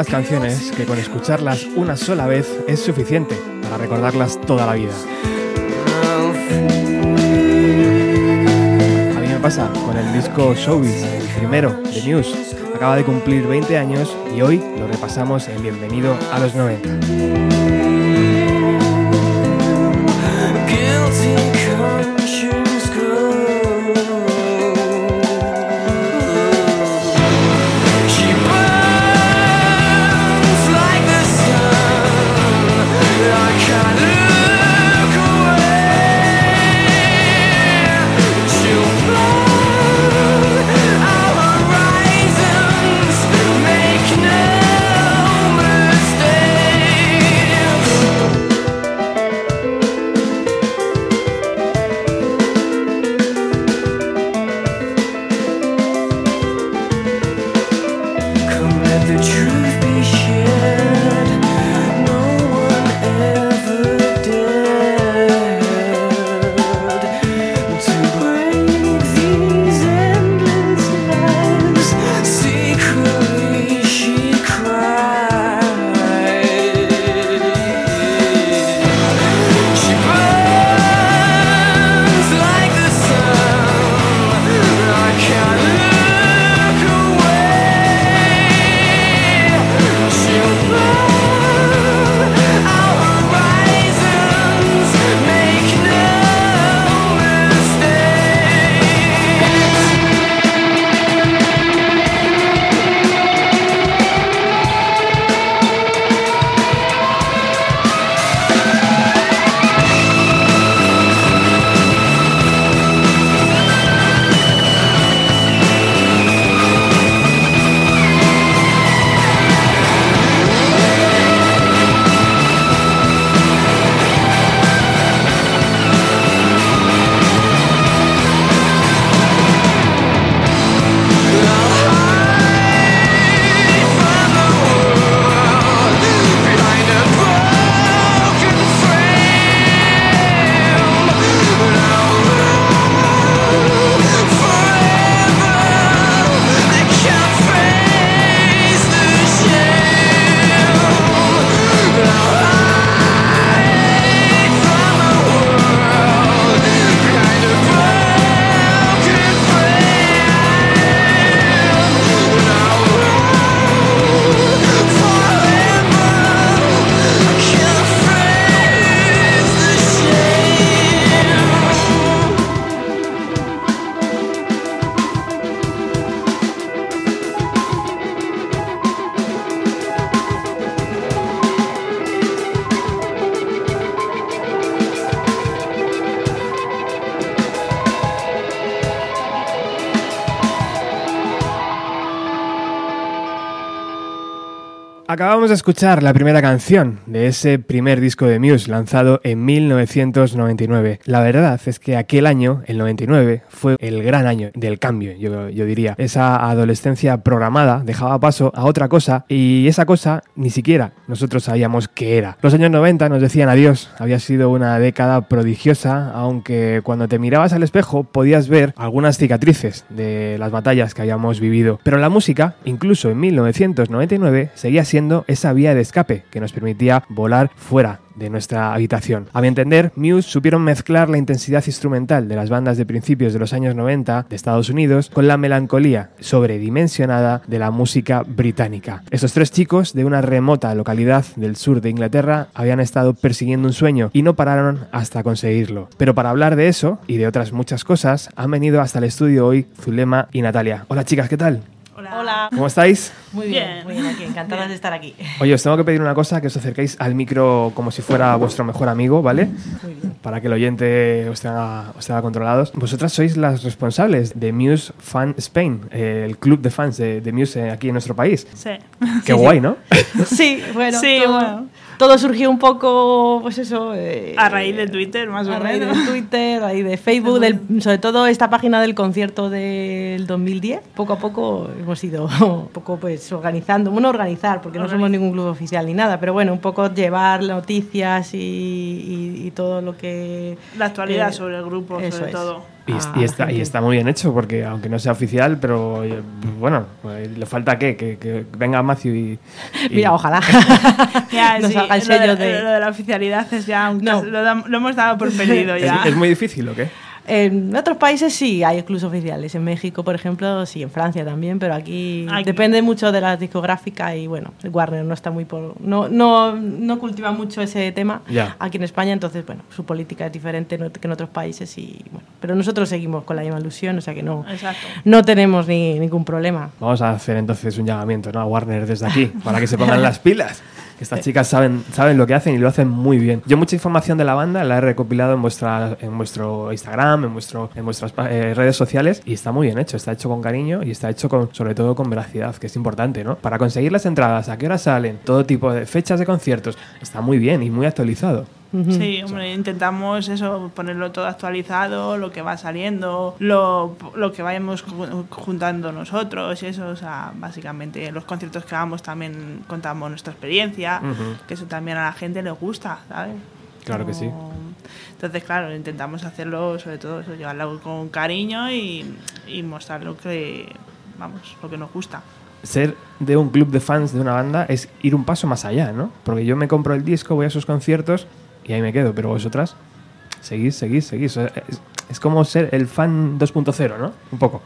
Determinadas canciones que con escucharlas una sola vez es suficiente para recordarlas toda la vida. A mí me pasa con el disco Showbiz, el primero de News. Acaba de cumplir 20 años y hoy lo repasamos en Bienvenido a los 90. Acabamos de escuchar la primera canción de ese primer disco de Muse lanzado en 1999. La verdad es que aquel año, el 99, fue el gran año del cambio, yo, diría. Esa adolescencia programada dejaba paso a otra cosa y esa cosa ni siquiera nosotros sabíamos qué era. Los años 90 nos decían adiós, había sido una década prodigiosa, aunque cuando te mirabas al espejo podías ver algunas cicatrices de las batallas que habíamos vivido. Pero la música, incluso en 1999, seguía siendo esa vía de escape que nos permitía volar fuera de nuestra habitación. A mi entender, Muse supieron mezclar la intensidad instrumental de las bandas de principios de los años 90 de Estados Unidos con la melancolía sobredimensionada de la música británica. Estos tres chicos de una remota localidad del sur de Inglaterra habían estado persiguiendo un sueño y no pararon hasta conseguirlo. Pero para hablar de eso y de otras muchas cosas, han venido hasta el estudio hoy Zulema y Natalia. Hola chicas, ¿qué tal? Hola. ¿Cómo estáis? Muy bien, muy bien aquí, encantadas de estar aquí. Oye, os tengo que pedir una cosa, que os acerquéis al micro como si fuera vuestro mejor amigo, ¿vale? Muy bien. Para que el oyente os tenga, os tenga controlados. Vosotras sois las responsables de Muse Fan Spain, eh, el club de fans de, de Muse aquí en nuestro país. Sí. Qué guay, ¿no? Sí, bueno, Sí, todo, bueno. Todo surgió un poco, pues eso... eh, A raíz de Twitter, más o a raíz menos. de Twitter, a raíz de Facebook, del- sobre todo esta página del concierto del 2010. Poco a poco hemos ido un poco pues organizando, bueno, organizar, porque no somos ningún club oficial ni nada, pero bueno, un poco llevar noticias y, y- y todo lo que... La actualidad eh, sobre el grupo, sobre es. Todo. Y, a es- la y está, y está muy bien hecho, porque aunque no sea oficial, pero eh, bueno, eh, le falta qué, que, que venga Matthew y... y- Mira, ojalá. Ya, Nos sí, haga el lo, de, sello de... lo de la oficialidad es ya un No. lo, hemos dado por perdido ¿Es, ya. es muy difícil o qué? En otros países sí hay clubs oficiales. En México, por ejemplo, sí, en Francia también, pero aquí, Aquí. depende mucho de la discográfica y bueno, Warner no está muy por no no no cultiva mucho ese tema aquí en España, entonces bueno, su política es diferente que en otros países y bueno, pero nosotros seguimos con la misma ilusión, o sea que no Exacto. no tenemos ni ningún problema. Vamos a hacer entonces un llamamiento ¿no? a Warner desde aquí, para que se pongan las pilas. Estas chicas saben, saben lo que hacen y lo hacen muy bien. Yo mucha información de la banda la he recopilado en, vuestra, en vuestro Instagram, en, vuestro, en vuestras eh, redes sociales y está muy bien hecho. Está hecho con cariño y está hecho con, sobre todo con veracidad, que es importante, ¿no? Para conseguir las entradas, a qué hora salen, todo tipo de fechas de conciertos, está muy bien y muy actualizado. Sí, hombre, intentamos eso, ponerlo todo actualizado, lo que va saliendo, lo, lo que vayamos ju- juntando nosotros y eso, o sea, básicamente en los conciertos que hagamos también contamos nuestra experiencia, que eso también a la gente le gusta, ¿sabes? Claro que sí. Entonces, claro, intentamos hacerlo, sobre todo eso, llevarlo con cariño y, y mostrar lo que, vamos, lo que nos gusta. ser de un club de fans de una banda es ir un paso más allá, ¿no? Porque yo me compro el disco, voy a sus conciertos y ahí me quedo, pero vosotras seguís, seguís, seguís. Es, es como ser el fan 2.0, ¿no? Un poco.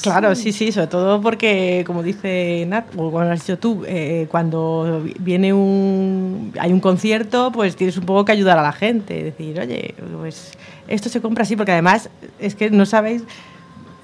Claro, sí, sí, sobre todo porque, como dice Nat, o como has dicho tú, eh, cuando viene un, hay un concierto, pues tienes un poco que ayudar a la gente, decir, oye, pues esto se compra así, porque además es que no sabéis,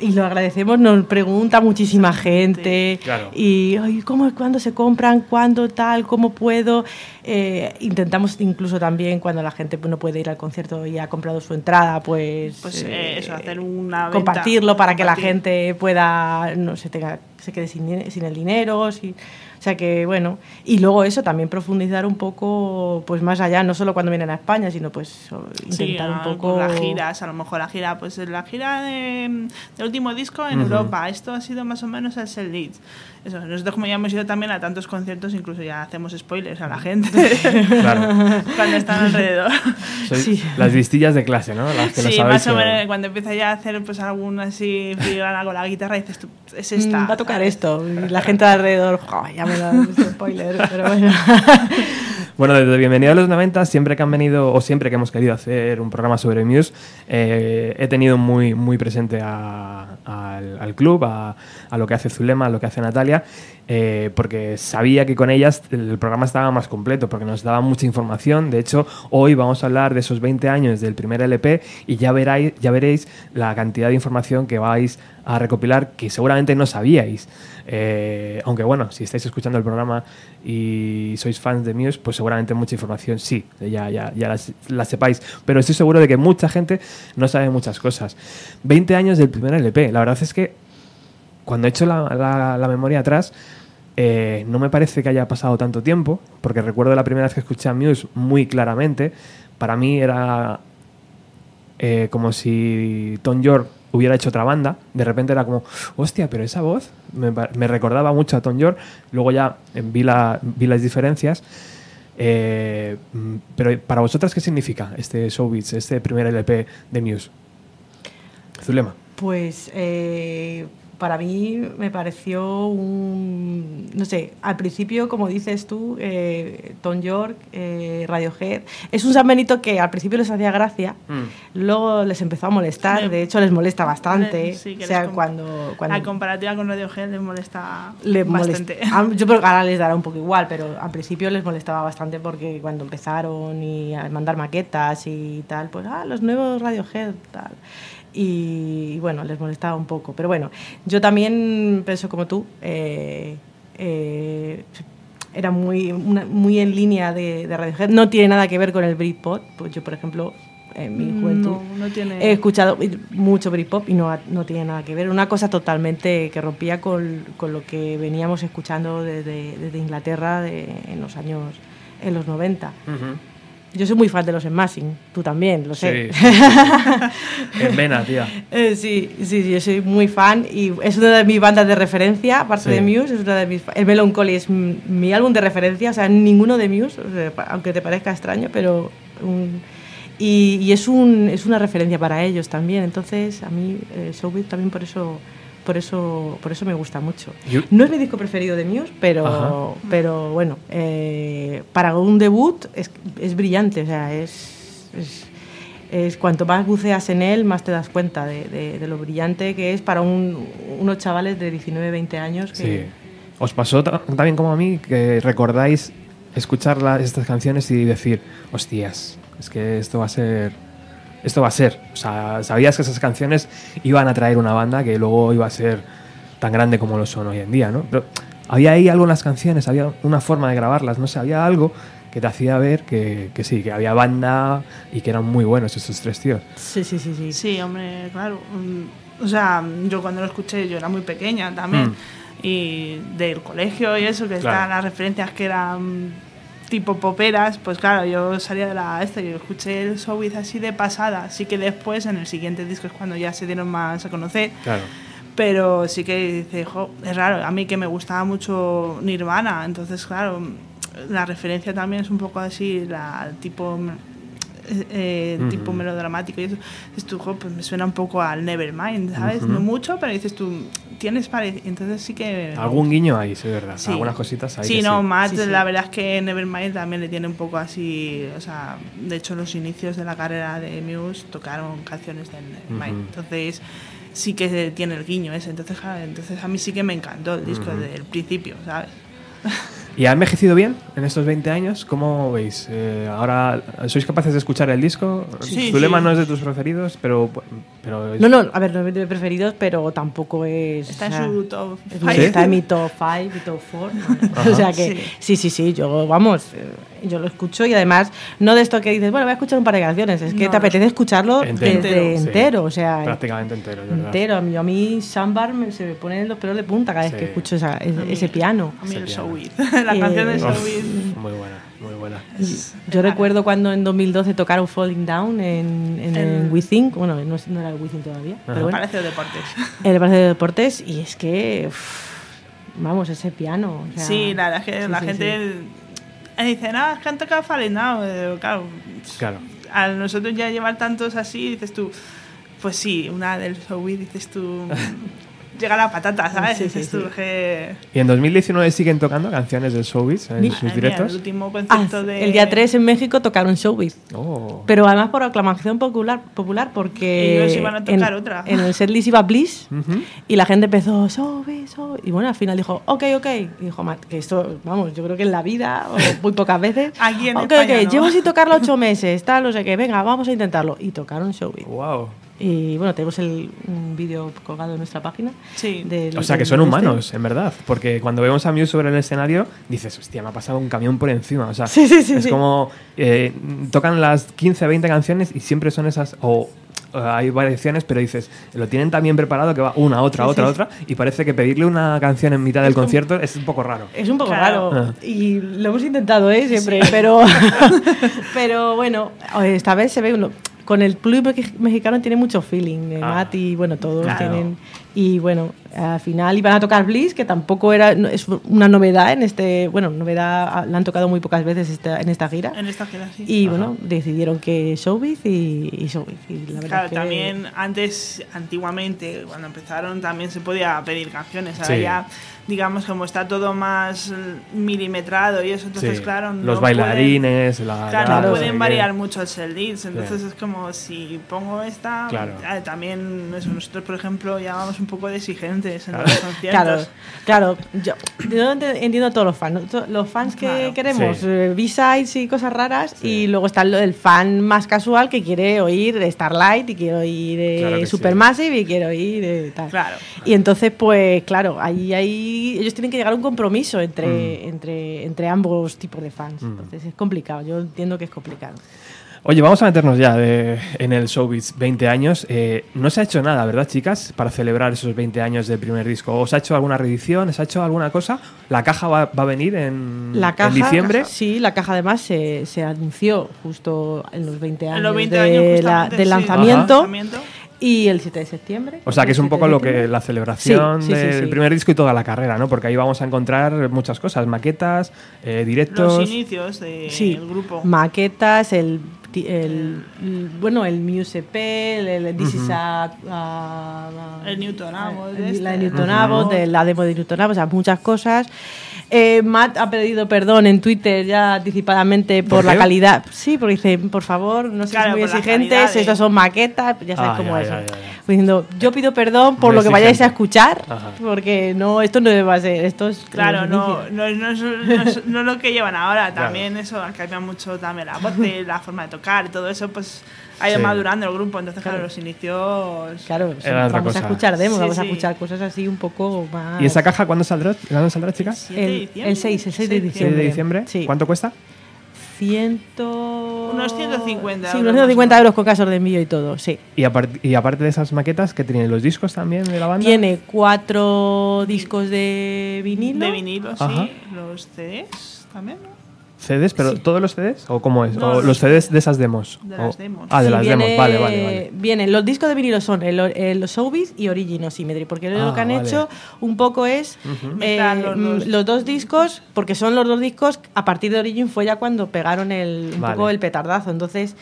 y lo agradecemos, nos pregunta muchísima gente, Claro. y, "Ay, ¿cómo, cuándo se compran? ¿Cuándo tal? ¿Cómo puedo? Eh, intentamos incluso también, cuando la gente pues, no puede ir al concierto y ha comprado su entrada, pues... Pues eh, eh, eso, hacer una venta, compartirlo para que la gente pueda no se tenga se quede sin, sin el dinero sin- sea que bueno y luego eso también profundizar un poco pues más allá no solo cuando vienen a España sino pues o- Sí, intentar un a- poco las giras, a lo mejor la gira, pues la gira de, del último disco en Europa, esto ha sido más o menos el set lead. Eso, nosotros como ya hemos ido también a tantos conciertos, incluso ya hacemos spoilers a la gente Claro. cuando están alrededor. Sois Sí. las listillas de clase, ¿no? Las que lo Sí, sabéis. más o menos cuando empieza ya a hacer pues algún así filigrana con la guitarra dices tú, es "Mm, esta. va a tocar ¿sabes? esto y la gente de alrededor "Jo, ya me da spoiler pero bueno Bueno, desde Bienvenido a los 90, siempre que han venido, o siempre que hemos querido hacer un programa sobre Muse, eh, he tenido muy, muy presente a- al, al club, a, a lo que hace Zulema, a lo que hace Natalia, eh, porque sabía que con ellas el programa estaba más completo, porque nos daba mucha información. De hecho, hoy vamos a hablar de esos 20 años del primer LP y ya, veráis, ya veréis la cantidad de información que vais a recopilar que seguramente no sabíais. Eh, aunque bueno, si estáis escuchando el programa y sois fans de Muse, pues seguramente mucha información sí, ya, ya, ya la, sepáis. Pero estoy seguro de que mucha gente no sabe muchas cosas. 20 años del primer LP. La verdad es que cuando he hecho la, memoria atrás, eh, no me parece que haya pasado tanto tiempo, porque recuerdo la primera vez que escuché a Muse muy claramente. Para mí era eh, como si Tom York hubiera hecho otra banda. De repente era como, hostia, pero esa voz me, me recordaba mucho a Tom York. Luego ya eh, vi, vi las diferencias. Mm, pero para vosotras, ¿qué significa este Showbiz, este primer LP de Muse? Zulema. Pues para mí me pareció un, no sé, al principio, como dices tú, eh, Tom York, eh, Radiohead, es un San Benito que al principio les hacía gracia, luego les empezó a molestar, Sí. de hecho les molesta bastante, Sí, que o sea, les cuando, cuando La comparativa con Radiohead les molesta le bastante. molesta- Yo creo que ahora les dará un poco igual, pero al principio les molestaba bastante porque cuando empezaron y a mandar maquetas y tal, pues, ah, los nuevos Radiohead, tal. Y bueno, les molestaba un poco. Pero bueno, yo también pienso como tú, eh, eh, era muy, muy en línea de, de Radiohead. No tiene nada que ver con el Britpop, pues yo por ejemplo en mi juventud No, no tiene... he escuchado mucho Britpop y no, no tiene nada que ver. Una cosa totalmente que rompía con, con lo que veníamos escuchando desde, desde Inglaterra de- en los años en los 90. Yo soy muy fan de los Smashing, tú también, lo sé. Sí, sí, sí. en vena, tía. Eh, sí, sí, yo soy muy fan y es una de mis bandas de referencia, aparte de Muse, es una de mis... El Melancholy es mi álbum de referencia, o sea, ninguno de Muse, aunque te parezca extraño, pero... un- y, y es, un, es una referencia para ellos también, entonces a mí eh, Showbiz también por eso, por, eso, por eso me gusta mucho. No es mi disco preferido de Muse, pero, Ajá. pero bueno, eh, para un debut es, es brillante, o sea, es, es, es cuanto más buceas en él, más te das cuenta de, de- de lo brillante que es para un- unos chavales de 19, 20 años. Que, Sí. ¿Os pasó ta- también como a mí que recordáis escuchar la- estas canciones y decir, hostias, es que esto va a ser... Esto va a ser. O sea, sabías que esas canciones iban a traer una banda que luego iba a ser tan grande como lo son hoy en día, ¿no? Pero había ahí algo en las canciones, había una forma de grabarlas, no sé, había algo que te hacía ver que, que sí, que había banda y que eran muy buenos esos tres tíos. Sí, sí, sí, sí. Sí, hombre, claro. Mm, O sea, yo cuando lo escuché, yo era muy pequeña también. Mm. Y del colegio y eso, que Claro. están las referencias que eran tipo poperas, pues claro, yo salía de la esta y escuché el Showbiz así de pasada. Así que después, en el siguiente disco, es cuando ya se dieron más a conocer. Claro. Pero sí que dice, jo, es raro, a mí que me gustaba mucho Nirvana, entonces claro, la referencia también es un poco así, la tipo eh, eh, Ujú. tipo melodramático y eso. Dices tú, jo, pues me suena un poco al Nevermind, ¿sabes? Ujú. No mucho, pero dices tú, tienes parecido. Entonces sí que. Algún guiño ahí, sí, verdad. Sí. Algunas cositas ahí. Sí, no, sí. Matt, Sí, sí. la verdad es que Nevermind también le tiene un poco así, o sea, de hecho los inicios de la carrera de Muse tocaron canciones de Nevermind, Ujú. entonces sí que tiene el guiño ese, entonces, entonces a mí sí que me encantó el disco desde el principio, ¿sabes? ¿Y ha envejecido bien en estos 20 años? ¿Cómo veis? Eh, ahora, ¿sois capaces de escuchar el disco? Sí, Zulema sí. no es de tus preferidos, pero... pero es- No, no, a ver, no es de mis preferidos, pero tampoco es... Está o sea, en su top es five. mi- Está en mi top 5, mi top 4. o sea que sí. sí, sí, yo, vamos, eh, yo lo escucho y además, no de esto que dices, bueno, voy a escuchar un par de canciones, es que No, te apetece escucharlo Entero. desde entero, o sea, Prácticamente entero, verdad. entero. A mí, a mí Sambar me, se me ponen los pelos de punta cada vez que escucho esa- A ese, mí- ese piano. A mí el la canción de Showbiz. muy buena, muy buena. Yo recuerdo cuando en 2012 tocaron Falling Down en, en, el WeThink, bueno, no, era el WeThink todavía, pero bueno, Parece de deportes. en el Palacio de Deportes y es que, vamos, ese piano. o sea, sí, la verdad es que sí, la sí, gente eh, dice, no, es que han tocado Falling Down", eh, claro, Claro. al nosotros ya llevar tantos así, dices tú, pues sí, una del Showbiz, dices tú, llega la patata, ¿sabes? Sí, sí, sí. que... ¿Y en 2019 siguen tocando canciones del Showbiz en Mira, sus mía, directos? el último Ah, concierto de... El día 3 en México tocaron Showbiz. Oh. Pero además por aclamación popular, popular porque Ellos iban a tocar en, otra. en el setlist iba Bliss Ujú. y la gente empezó Showbiz, Showbiz", y bueno, al final dijo, ok, ok, y dijo, "Matt, que esto, vamos, yo creo que en la vida, o muy pocas veces, Aquí en ok, España, ok, ¿no? llevo sin tocarlo ocho meses, tal, no sé qué, venga, vamos a intentarlo. Y tocaron Showbiz. Wow. Y bueno, tenemos el, un vídeo colgado en nuestra página. Sí. del- O sea, que son este. humanos, en verdad. Porque cuando vemos a Muse sobre el escenario, dices, hostia, me ha pasado un camión por encima. O sea, Sí, sí, sí, es sí. como eh, tocan las 15, 20 canciones y siempre son esas. O hay variaciones, pero dices, lo tienen tan bien preparado que va una, otra, Sí, otra, sí. otra. Y parece que pedirle una canción en mitad del concierto es un poco raro. Es un poco Claro. raro Ah. y lo hemos intentado, ¿eh? Siempre, pero, pero bueno, esta vez se ve uno. Con el club mex- mexicano tiene mucho feeling, eh, Ah. Matt y bueno, todos Claro. tienen. Y bueno, al final iban a tocar Bliss, que tampoco era, es una novedad en este, bueno, novedad, ah, la han tocado muy pocas veces esta- en esta gira. En esta gira, sí. Y Ajá. bueno, decidieron que Showbiz y, y Showbiz. Y la verdad Claro, que- también antes, antiguamente, cuando empezaron, también se podía pedir canciones. Ahora Sí. ya, digamos, como está todo más milimetrado y eso, entonces, Sí. claro. no Los pueden- bailarines, la. Claro, la- no no pueden variar mucho el set list, entonces es como si pongo esta, Claro. eh, también eso, nosotros por ejemplo llevábamos un poco de en Claro. los conciertos. Claro, claro. Yo, yo ent- entiendo a todos los fans. Los fans que Claro. queremos Sí. eh, B-sides y cosas raras. Y luego está el, fan más casual que quiere oír Starlight y quiere oír eh, Claro sí. Supermassive y quiere oír eh, tal. Claro. Y entonces, pues claro, ahí, ahí ellos tienen que llegar a un compromiso Mm. entre, entre, entre ambos tipos de fans. Entonces es complicado. Yo entiendo que es complicado. Oye, vamos a meternos ya de- en el Showbiz 20 años. Eh, no se ha hecho nada, ¿verdad, chicas? Para celebrar esos 20 años del primer disco. ¿Os ha hecho alguna reedición? ¿os ha hecho alguna cosa? ¿La caja va, va a venir en, La caja, en diciembre? Sí, la caja además se, se anunció justo en los 20 años, En los 20 de años la- del sí, lanzamiento. lanzamiento. Y el 7 de septiembre. O sea, que es un El 7 poco lo que la celebración Sí, sí, sí, del sí. primer disco y toda la carrera, ¿no? Porque ahí vamos a encontrar muchas cosas, maquetas, eh, directos. Los inicios del Sí, grupo. maquetas, el, el, el- bueno, el Muse EP, el, el This is a, El Newton Abbott, el- este. la de Newton Abbott, Ujú. de la demo de Newton Abbott, o sea, muchas cosas. Eh, Matt ha pedido perdón en Twitter ya anticipadamente por, ¿Por la qué? calidad. Sí, porque dice, por favor, no Claro, muy exigentes, estas son maquetas, ya sabes Ah, cómo ya, es. ya, ya, ya. Pues diciendo, yo pido perdón por Muy lo que vayáis a escuchar, Ajá. porque no, esto no debe ser, esto es Claro, no, no, no, es, no es- no es lo que llevan ahora. Claro. También eso ha cambiado mucho también la voz, la forma de tocar todo eso, pues ha ido Sí. madurando el grupo. Entonces, claro, Claro. los inicios. Claro, sí, vamos cosa. a escuchar demos, Sí, vamos a escuchar cosas así un poco más... ¿Y esa caja cuándo saldrá, ¿cuándo saldrá chicas? 7 de El, diciembre. el 6, el 6 de 6 ¿6 diciembre. de diciembre? Sí. ¿Cuánto cuesta? Ciento... Unos 150 Sí, euros unos más o 150 menos. euros con casos de envío y todo, sí. Y, apart- y aparte de esas maquetas, ¿qué tienen los discos también de la banda? Tiene cuatro discos de vinilo. De vinilo, Ajá. sí. Los CDs también, ¿no? ¿CDs? ¿Pero todos los CDs? ¿O cómo es? No, ¿O los CDs de esas demos? de O- las demos. Ah, de Sí, las viene- demos, vale, vale, vale. Vienen, los discos de vinilo son el, el- los Showbiz y Origin Symmetry, porque Ah, lo que han vale. hecho un poco es eh, los mm, dos. los dos discos, porque son los dos discos, a partir de Origin fue ya cuando pegaron el, un Vale. poco el petardazo, entonces...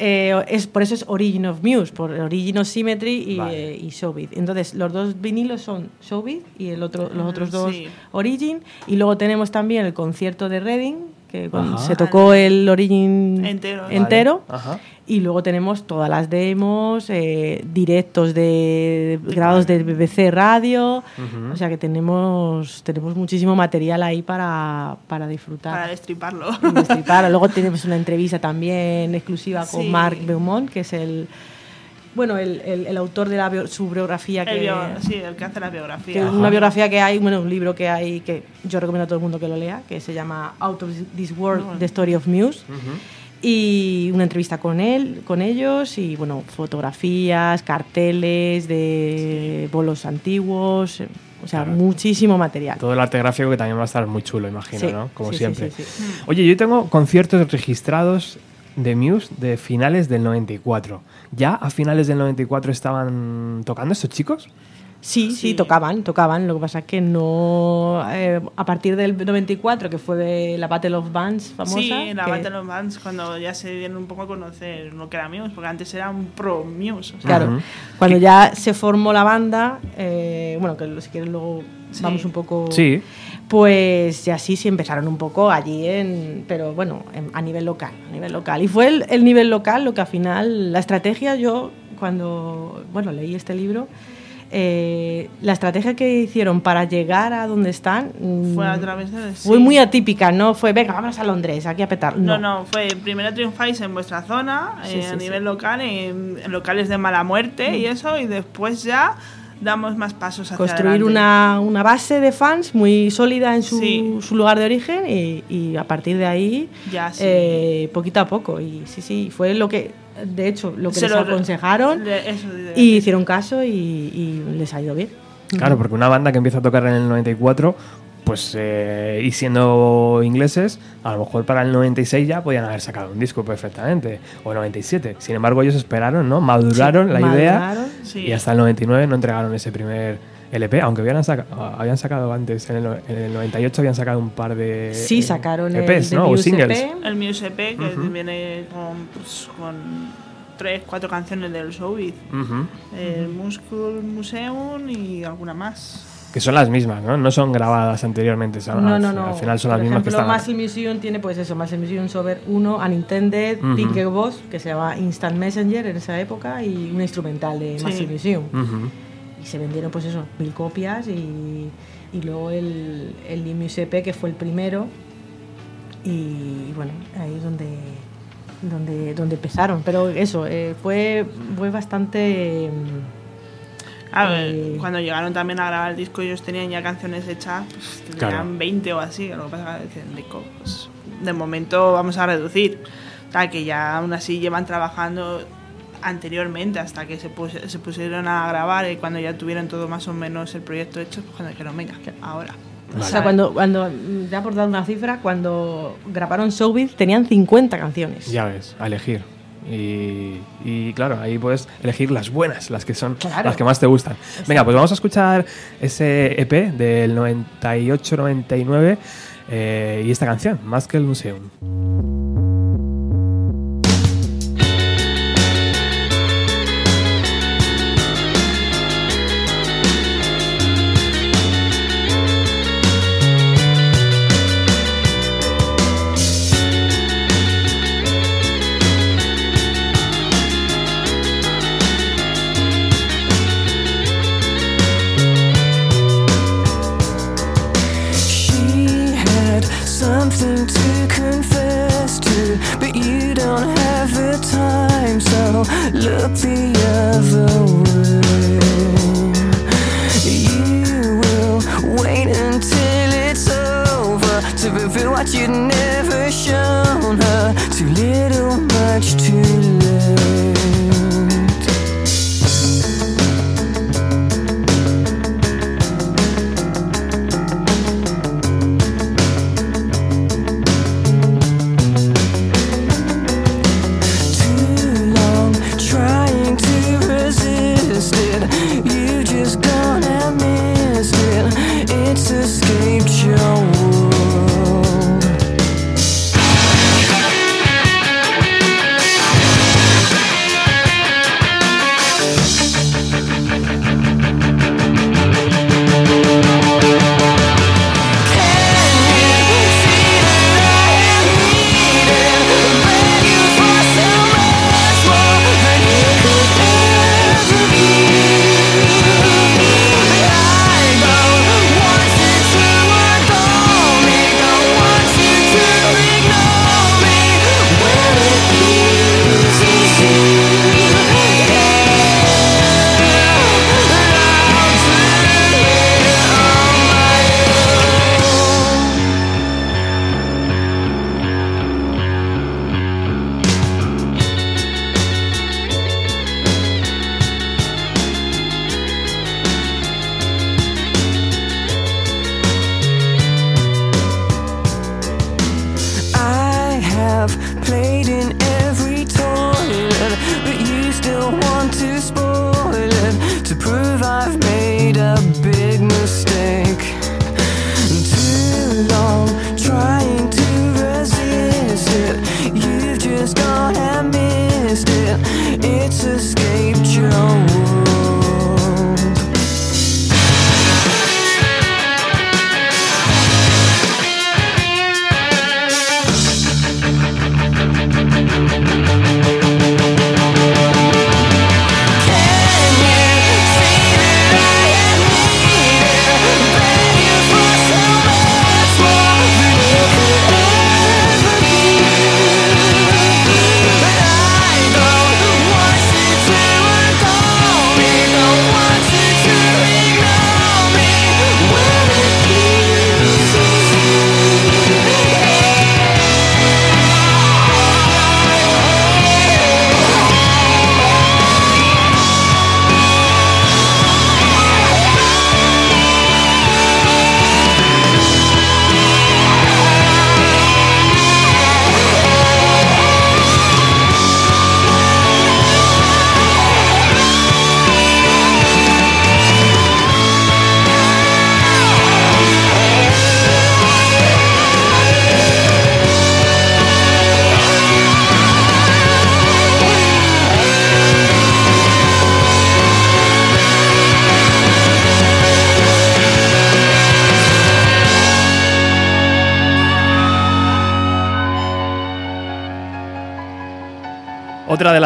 eh, es, por eso es Origin of Muse, por Origin of Symmetry y, Vale. eh, y Showbiz. Entonces, los dos vinilos son Showbiz y el otro, los Ah, otros dos sí. Origin. Y luego tenemos también el concierto de Reading, que Ajá. se tocó el Origin Entero. Y luego tenemos todas las demos, eh, directos de grabados de BBC Radio. O sea que tenemos, tenemos muchísimo material ahí para, para disfrutar. Para destriparlo. y destripar. Luego tenemos una entrevista también exclusiva con Sí. Mark Beaumont, que es el bueno el, el- el autor de la bio- su biografía El que, bio- sí, el que hace la biografía. que una biografía que hay, bueno, un libro que hay que yo recomiendo a todo el mundo que lo lea, que se llama Out of This World: The Story of Muse. Y una entrevista con él, con ellos, y bueno, fotografías, carteles de bolos antiguos, eh, o sea, Claro. muchísimo material. Todo el arte gráfico que también va a estar muy chulo, imagino, Sí, ¿no? Como sí, sí, siempre. sí, sí. Oye, yo tengo conciertos registrados de Muse de finales del 94. ¿Ya a finales del 94 estaban tocando estos chicos? Sí, sí, Sí. tocaban, tocaban. Lo que pasa es que no. eh, a partir del 94, que fue la Battle of Bands famosa. Sí, la que- Battle of Bands, cuando ya se dieron un poco a conocer lo que era Muse, porque antes era un pro Muse. o sea, Claro, Ujú. cuando ya se formó la banda, eh, bueno, que si quieres luego Sí. vamos un poco. Sí. Pues ya sí, sí empezaron un poco allí, en, pero bueno, en- a nivel local, a nivel local. Y fue el, el nivel local lo que al final, la estrategia, yo cuando, bueno, leí este libro, eh, la estrategia que hicieron para llegar a donde están mm, Fue a través de. fue sí. muy atípica, no fue, venga, vámonos a Londres, aquí a petar. No, no, fue primero triunfáis en vuestra zona, Sí, eh, sí, a nivel local, en, en locales de mala muerte y eso, y después ya damos más pasos hacia Construir adelante. una, una base de fans muy sólida en su, Sí. su lugar de origen y, y a partir de ahí, Ya, sí. eh, poquito a poco. Y sí, sí, fue lo que, de hecho, lo que Se les lo- aconsejaron le- eso de- y hicieron caso y, y les ha ido bien. Claro, porque una banda que empieza a tocar en el 94, pues, eh, y siendo ingleses, a lo mejor para el 96 ya podían haber sacado un disco perfectamente, o 97. Sin embargo, ellos esperaron, ¿no? Maduraron Sí, la idea maduraron. Sí. y hasta el 99 no entregaron ese primer LP, aunque habían, saca- habían sacado antes, en el, en el 98 habían sacado un par de Sí, eh, sacaron el EPs, de ¿no? O Muse singles. EP. El Muse EP, que viene con, pues, con tres, cuatro canciones del Showbiz. Ujú. El Muscle Museum y alguna más. Que son las mismas, ¿no? No son grabadas anteriormente. son- No, al, no, no. Al final son las mismas que ejemplo, están. Muscle Museum tiene pues eso, Muscle Museum Sober 1, Unintended, Ujú. Pink Boss, que se llama Instant Messenger en esa época, y un instrumental de Sí. Muscle Museum. Y se vendieron pues eso, mil copias y, y luego el, el Limus EP que fue el primero y bueno, ahí es donde donde, donde empezaron. Pero eso, eh, fue, fue bastante... A ver, Eh, cuando llegaron también a grabar el disco, ellos tenían ya canciones hechas, pues, tendrían Claro. 20 o así. Lo que pasa es que el disco, pues, de momento vamos a reducir. O sea, que ya aún así llevan trabajando anteriormente hasta que se, pus- se pusieron a grabar y cuando ya tuvieron todo más o menos el proyecto hecho, pues cuando dijeron, venga, que ahora. O sea, cuando, cuando, ya por dar una cifra, cuando grabaron Showbiz tenían 50 canciones. Ya ves, a elegir. Y, y claro, ahí puedes elegir las buenas, las que son Claro. las que más te gustan. Venga, pues vamos a escuchar ese EP del 98-99 eh, y esta canción, Más que el Museum. To reveal what you'd never shown her. Too little, much too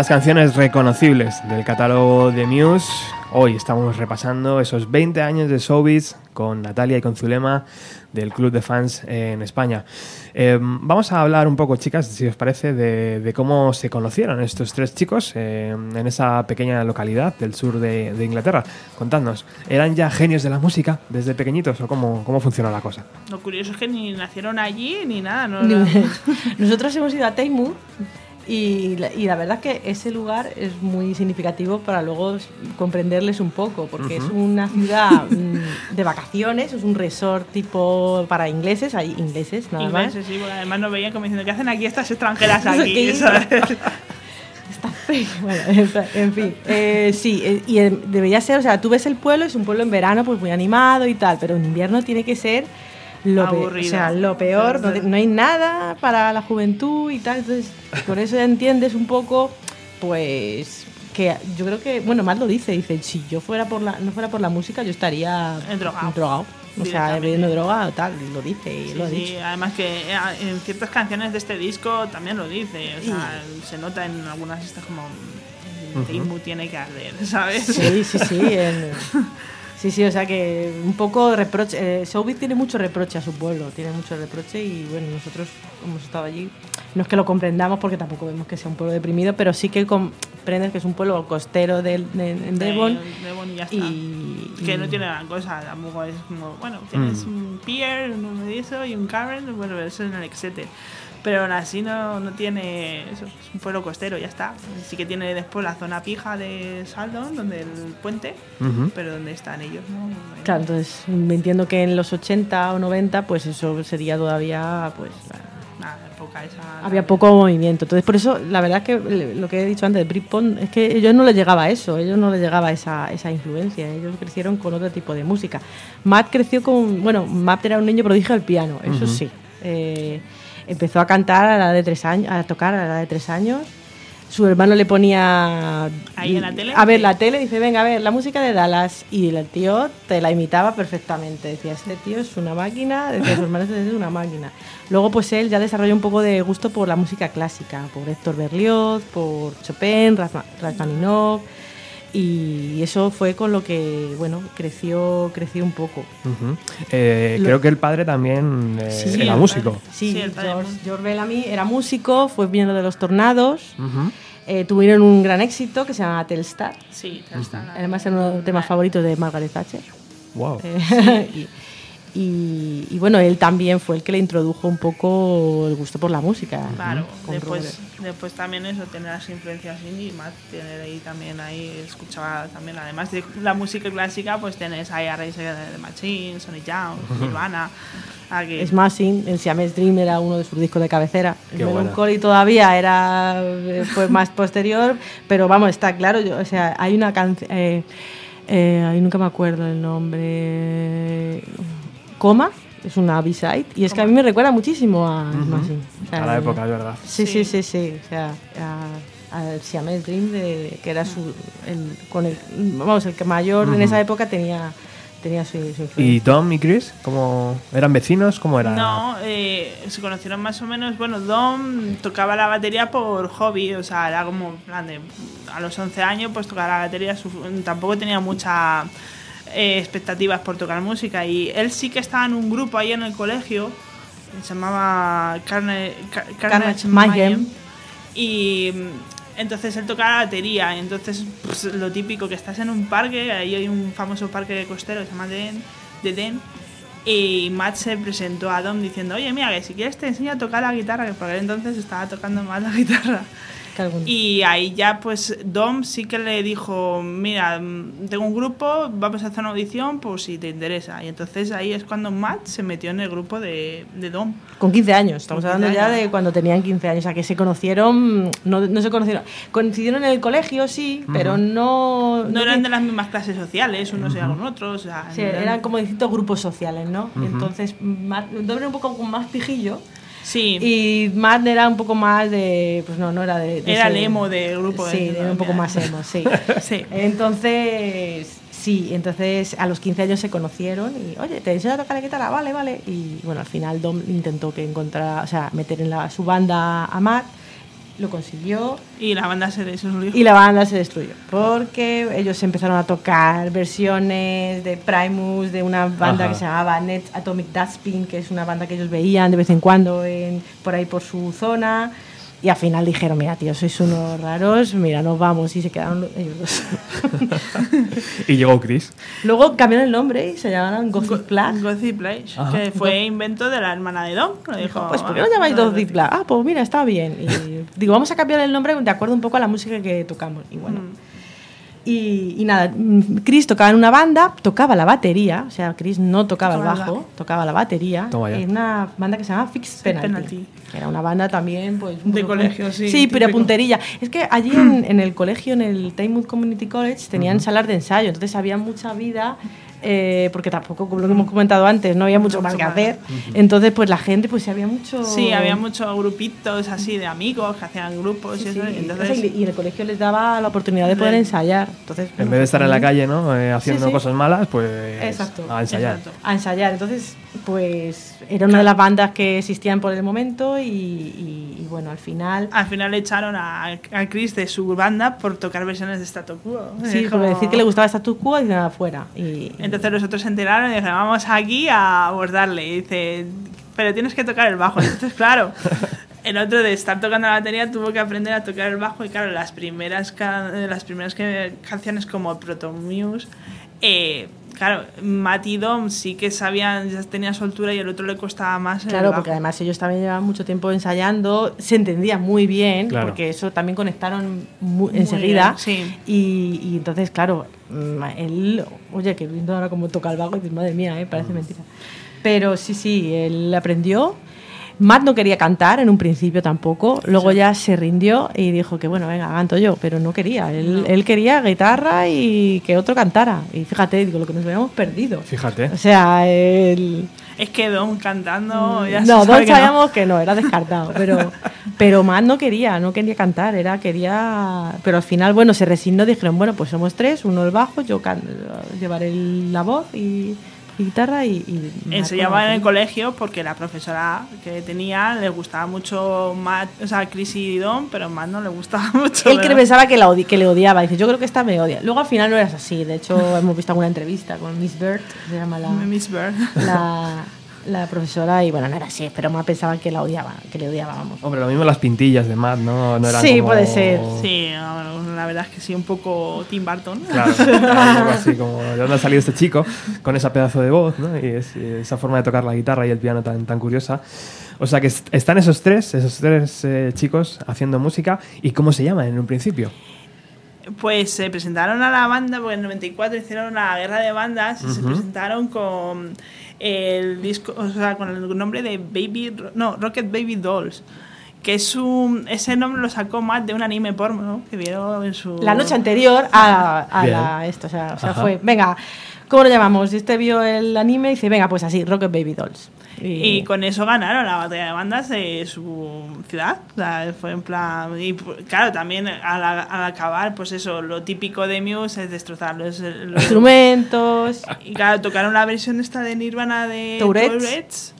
las canciones reconocibles del catálogo de Muse. Hoy estamos repasando esos 20 años de Showbiz con Natalia y con Zulema del Club de Fans en España. Eh, vamos a hablar un poco, chicas, si os parece, de, de cómo se conocieron estos tres chicos eh, en esa pequeña localidad del sur de, de Inglaterra. Contadnos, ¿eran ya genios de la música desde pequeñitos o cómo, cómo funcionó la cosa? Lo curioso es que ni nacieron allí ni nada. No, Nosotros hemos ido a Taimur y la, y la verdad es que ese lugar es muy significativo para luego comprenderles un poco, porque es una ciudad mm, de vacaciones, es un resort tipo para ingleses, hay ingleses nada más. Ingleses, sí, porque además nos veían como diciendo, ¿qué hacen aquí estas extranjeras aquí? Está feo. Bueno, en fin. Eh, sí, eh, y eh, debería ser, o sea, tú ves el pueblo, es un pueblo en verano pues muy animado y tal, pero en invierno tiene que ser lo, pe- Aburrido. o sea, lo peor, no, no hay nada para la juventud y tal, entonces por eso ya entiendes un poco, pues que yo creo que, bueno, más lo dice, dice, si yo fuera por la, no fuera por la música, yo estaría Drogado. drogado. O sea, bebiendo droga o tal, lo dice y Sí, lo ha sí, dicho. además que eh, en ciertas canciones de este disco también lo dice, o sea, se nota en algunas estas como el ritmo tiene que arder, ¿sabes? Sí, sí, sí. en- sí, sí, o sea que un poco reproche. Eh, Showbiz tiene mucho reproche a su pueblo, tiene mucho reproche y bueno, nosotros hemos estado allí. No es que lo comprendamos porque tampoco vemos que sea un pueblo deprimido, pero sí que comprendes que es un pueblo costero del- de, en Devon. De- Devon y ya está. Y, que y- no tiene gran cosa, tampoco es como, bueno, tienes un Pierre, un eso y un Karen, bueno, eso en el Exeter. Pero aún así no, no tiene eso, es un pueblo costero, ya está. Sí que tiene después la zona pija de Saldon, donde el puente, pero donde están ellos, ¿no? Claro, entonces me entiendo que en los 80 o 90, pues eso sería todavía, pues. la- La época esa. Había poco movimiento. Entonces, por eso, la verdad es que lo que he dicho antes de Britpop es que ellos no les llegaba eso, ellos no les llegaba esa, esa influencia, ellos crecieron con otro tipo de música. Matt creció con. Bueno, Matt era un niño prodigio del piano, eso sí. Eh, empezó a cantar a la edad de tres años, a tocar a la edad de tres años. Su hermano le ponía Ahí en la tele. a ver la tele, dice, venga, a ver, la música de Dallas. Y el tío te la imitaba perfectamente. Decía, este tío es una máquina, decía, su hermano es una máquina. Luego, pues él ya desarrolló un poco de gusto por la música clásica, por Héctor Berlioz, por Chopin, Rachma- Rachmaninoff. Y eso fue con lo que, bueno, creció, creció un poco. Ujú. Eh, Lo- creo que el padre también eh, Sí, era músico. padre. Sí, Sí, el padre George. George Bellamy era músico, fue miembro de los Tornados. Ujú. Eh, tuvieron un gran éxito que se llama Telstar. Sí, ya está. Además, era uno de los temas favoritos de Margaret Thatcher. Wow. Eh, y, bueno, él también fue el que le introdujo un poco el gusto por la música. Claro, después, Robert. después también eso, tener las influencias indie, más tener ahí también, ahí escuchaba también, además de la música clásica, pues tenés ahí a Rage de Machine, Sonic Youth, Nirvana, a que- Es más, sí, el Siamese Dream era uno de sus discos de cabecera. El Qué buena. Melancholy todavía era eh, fue más posterior, pero vamos, está claro. yo- o sea, hay una canción. Eh, eh, ahí nunca me acuerdo el nombre. Coma, es una B-side. Y es que a mí me recuerda muchísimo a Smashing. O sea, A la época, es verdad. Sí, sí, Sí. sí. O sea, a- al Siamese Dream, de, que era su. El, con el, vamos, el que mayor en esa época tenía, tenía su, su. ¿Y Tom y Chris? ¿cómo eran vecinos? ¿Cómo era? No, eh, se conocieron más o menos. Bueno, Dom tocaba la batería por hobby, o sea, era como, en plan de, a los 11 años, pues tocaba la batería. su- tampoco tenía muchas expectativas por tocar música. Y él sí que estaba en un grupo ahí en el colegio, se llamaba Carne- Car- Carnage Carnage Mayhem. Y mm, entonces él tocaba la batería. Y entonces, pues, lo típico, que estás en un parque, ahí hay un famoso parque costero que se llama Den, de Den. Y Matt se presentó a Dom diciendo, oye, mira, que si quieres te enseño a tocar la guitarra, que por aquel entonces estaba tocando más la guitarra. Y ahí ya, pues, Dom sí que le dijo, mira, mm, tengo un grupo, vamos a hacer una audición por si te interesa. Y entonces ahí es cuando Matt se metió en el grupo de, de Dom. Con 15 años, estamos hablando 15 ya de cuando tenían 15 años, o sea que se conocieron, no, no se conocieron, coincidieron en el colegio, sí, pero no... No eran de las mismas clases sociales, unos eran con otros. o sea, Sí, eran como distintos grupos sociales, ¿no? Entonces, Matt, Dom era un poco más pijillo Sí, y Matt era un poco más de... Pues no, no era de... de era el emo del grupo. Sí, de- era un poco más emo, sí. Sí. Entonces, sí, entonces a los 15 años se conocieron y, oye, ¿te enseño a tocar la guitarra? Vale, vale. Y bueno, al final Dom intentó que encontrara, o sea, meter en la, su banda a Matt. Lo consiguió Y la banda se destruyó. y la banda se destruyó. Porque ellos empezaron a tocar versiones de Primus, de una banda Ajá. que se llamaba Net Atomic Dustbin, que es una banda que ellos veían de vez en cuando en, por ahí por su zona. Y al final dijeron, mira, tío, sois unos raros, mira, nos vamos. Y se quedaron ellos dos. Y llegó Chris. Luego cambiaron el nombre y se llamaron Gothic Plague. Gothic que fue invento de la hermana de Don. Lo dijo, Pues, ¿por qué no llamáis "Ah, Gothic Plague? Ah, pues mira, está bien. Y digo, vamos a cambiar el nombre de acuerdo un poco a la música que tocamos. Y bueno. Mm. Y, y nada, mm, Chris tocaba en una banda, tocaba la batería, o sea, Chris no tocaba el Tocaba el bajo, bajo. tocaba la batería, en una banda que se llama Fixed Penalty, Penalty. que era una banda también, pues... un De colegio, sí, Sí, pero típico. punterilla. Es que allí en, en el colegio, en el Tynemouth Community College, tenían salas de ensayo, entonces había mucha vida... eh, porque tampoco, como lo que hemos comentado antes, no había mucho más que más. hacer. Entonces, pues la gente, pues había mucho. Sí, había muchos grupitos así de amigos que hacían grupos Sí, y sí, eso. y entonces, el colegio les daba la oportunidad de poder De- ensayar. Entonces, En bueno, vez de estar en la calle, ¿no? Eh, haciendo Sí, sí. cosas malas, pues Exacto. a ensayar. Exacto. a ensayar. Entonces, pues era una de las bandas que existían por el momento y, y- y, bueno, al final... al final echaron a, a Chris de su banda por tocar versiones de Status Quo. Sí, Es por como- decir que le gustaba Status Quo y nada afuera. Y, Entonces los otros se enteraron y dijeron, vamos aquí a abordarle. Y dice, pero tienes que tocar el bajo. Entonces, claro, el otro de estar tocando la batería tuvo que aprender a tocar el bajo. Y claro, las primeras, las primeras canciones como Proto Muse, eh, claro, Matt y Dom sí que sabían, ya tenían soltura y el otro le costaba más. Claro, porque además ellos también llevaban mucho tiempo ensayando, se entendían muy bien, Claro. porque eso también conectaron mu- Muy enseguida. bien, sí. y, y entonces, claro, mm, él, oye, que viendo ahora cómo toca el bajo, y dices, madre mía, ¿eh? parece mentira. Pero sí, sí, él aprendió. Matt no quería cantar en un principio tampoco, luego ya se rindió y dijo que bueno, venga, canto yo, pero no quería, él, él quería guitarra y que otro cantara. Y fíjate, digo, lo que nos habíamos perdido. Fíjate. O sea, él... Es que Dom cantando... Ya se Mm, No, sabe todos que no. sabíamos que no, era descartado. Pero, pero Matt no quería, no quería cantar, era quería. Pero al final, bueno, se resignó, dijeron, bueno, pues somos tres, uno el bajo, yo can- llevaré el- la voz y guitarra y. y Enseñaba en el colegio porque la profesora que tenía le gustaba mucho Matt, o sea, Chris y Don, pero Matt no le gustaba mucho. Él que pensaba que, la odi- que le odiaba, dice, yo creo que esta me odia. Luego al final no eras así, de hecho hemos visto alguna entrevista con Miss Bird, se llama la, Miss Bird. la, la profesora, y bueno, no era así, pero más pensaba que la odiaba, que le odiaba, vamos. Hombre, lo mismo las pintillas de Matt, ¿no? no eran Sí, como- puede ser. Sí, bueno, la verdad es que sí, un poco Tim Burton. Claro, un poco así como de dónde ha salido este chico con esa pedazo de voz, ¿no? Y, es- y esa forma de tocar la guitarra y el piano tan, tan curiosa. O sea que est- están esos tres, esos tres eh, chicos haciendo música. ¿Y cómo se llaman en un principio? Pues se presentaron a la banda, porque en el 94 hicieron la guerra de bandas y se Ujú. presentaron con el disco, o sea, con el nombre de Baby, no, Rocket Baby Dolls. Que es un, ese nombre lo sacó Matt de un anime porno que vieron en su. La noche anterior a, a la, esto, o sea, o sea, fue, venga, ¿cómo lo llamamos? Este vio el anime y dice, venga, pues así, Rocket Baby Dolls. Y con eso ganaron la batalla de bandas de su ciudad. O sea, fue en plan. Y claro, también al, al acabar, pues eso, lo típico de Muse es destrozar los, los- instrumentos. Y claro, tocaron la versión esta de Nirvana de Tourette's. Tourette's,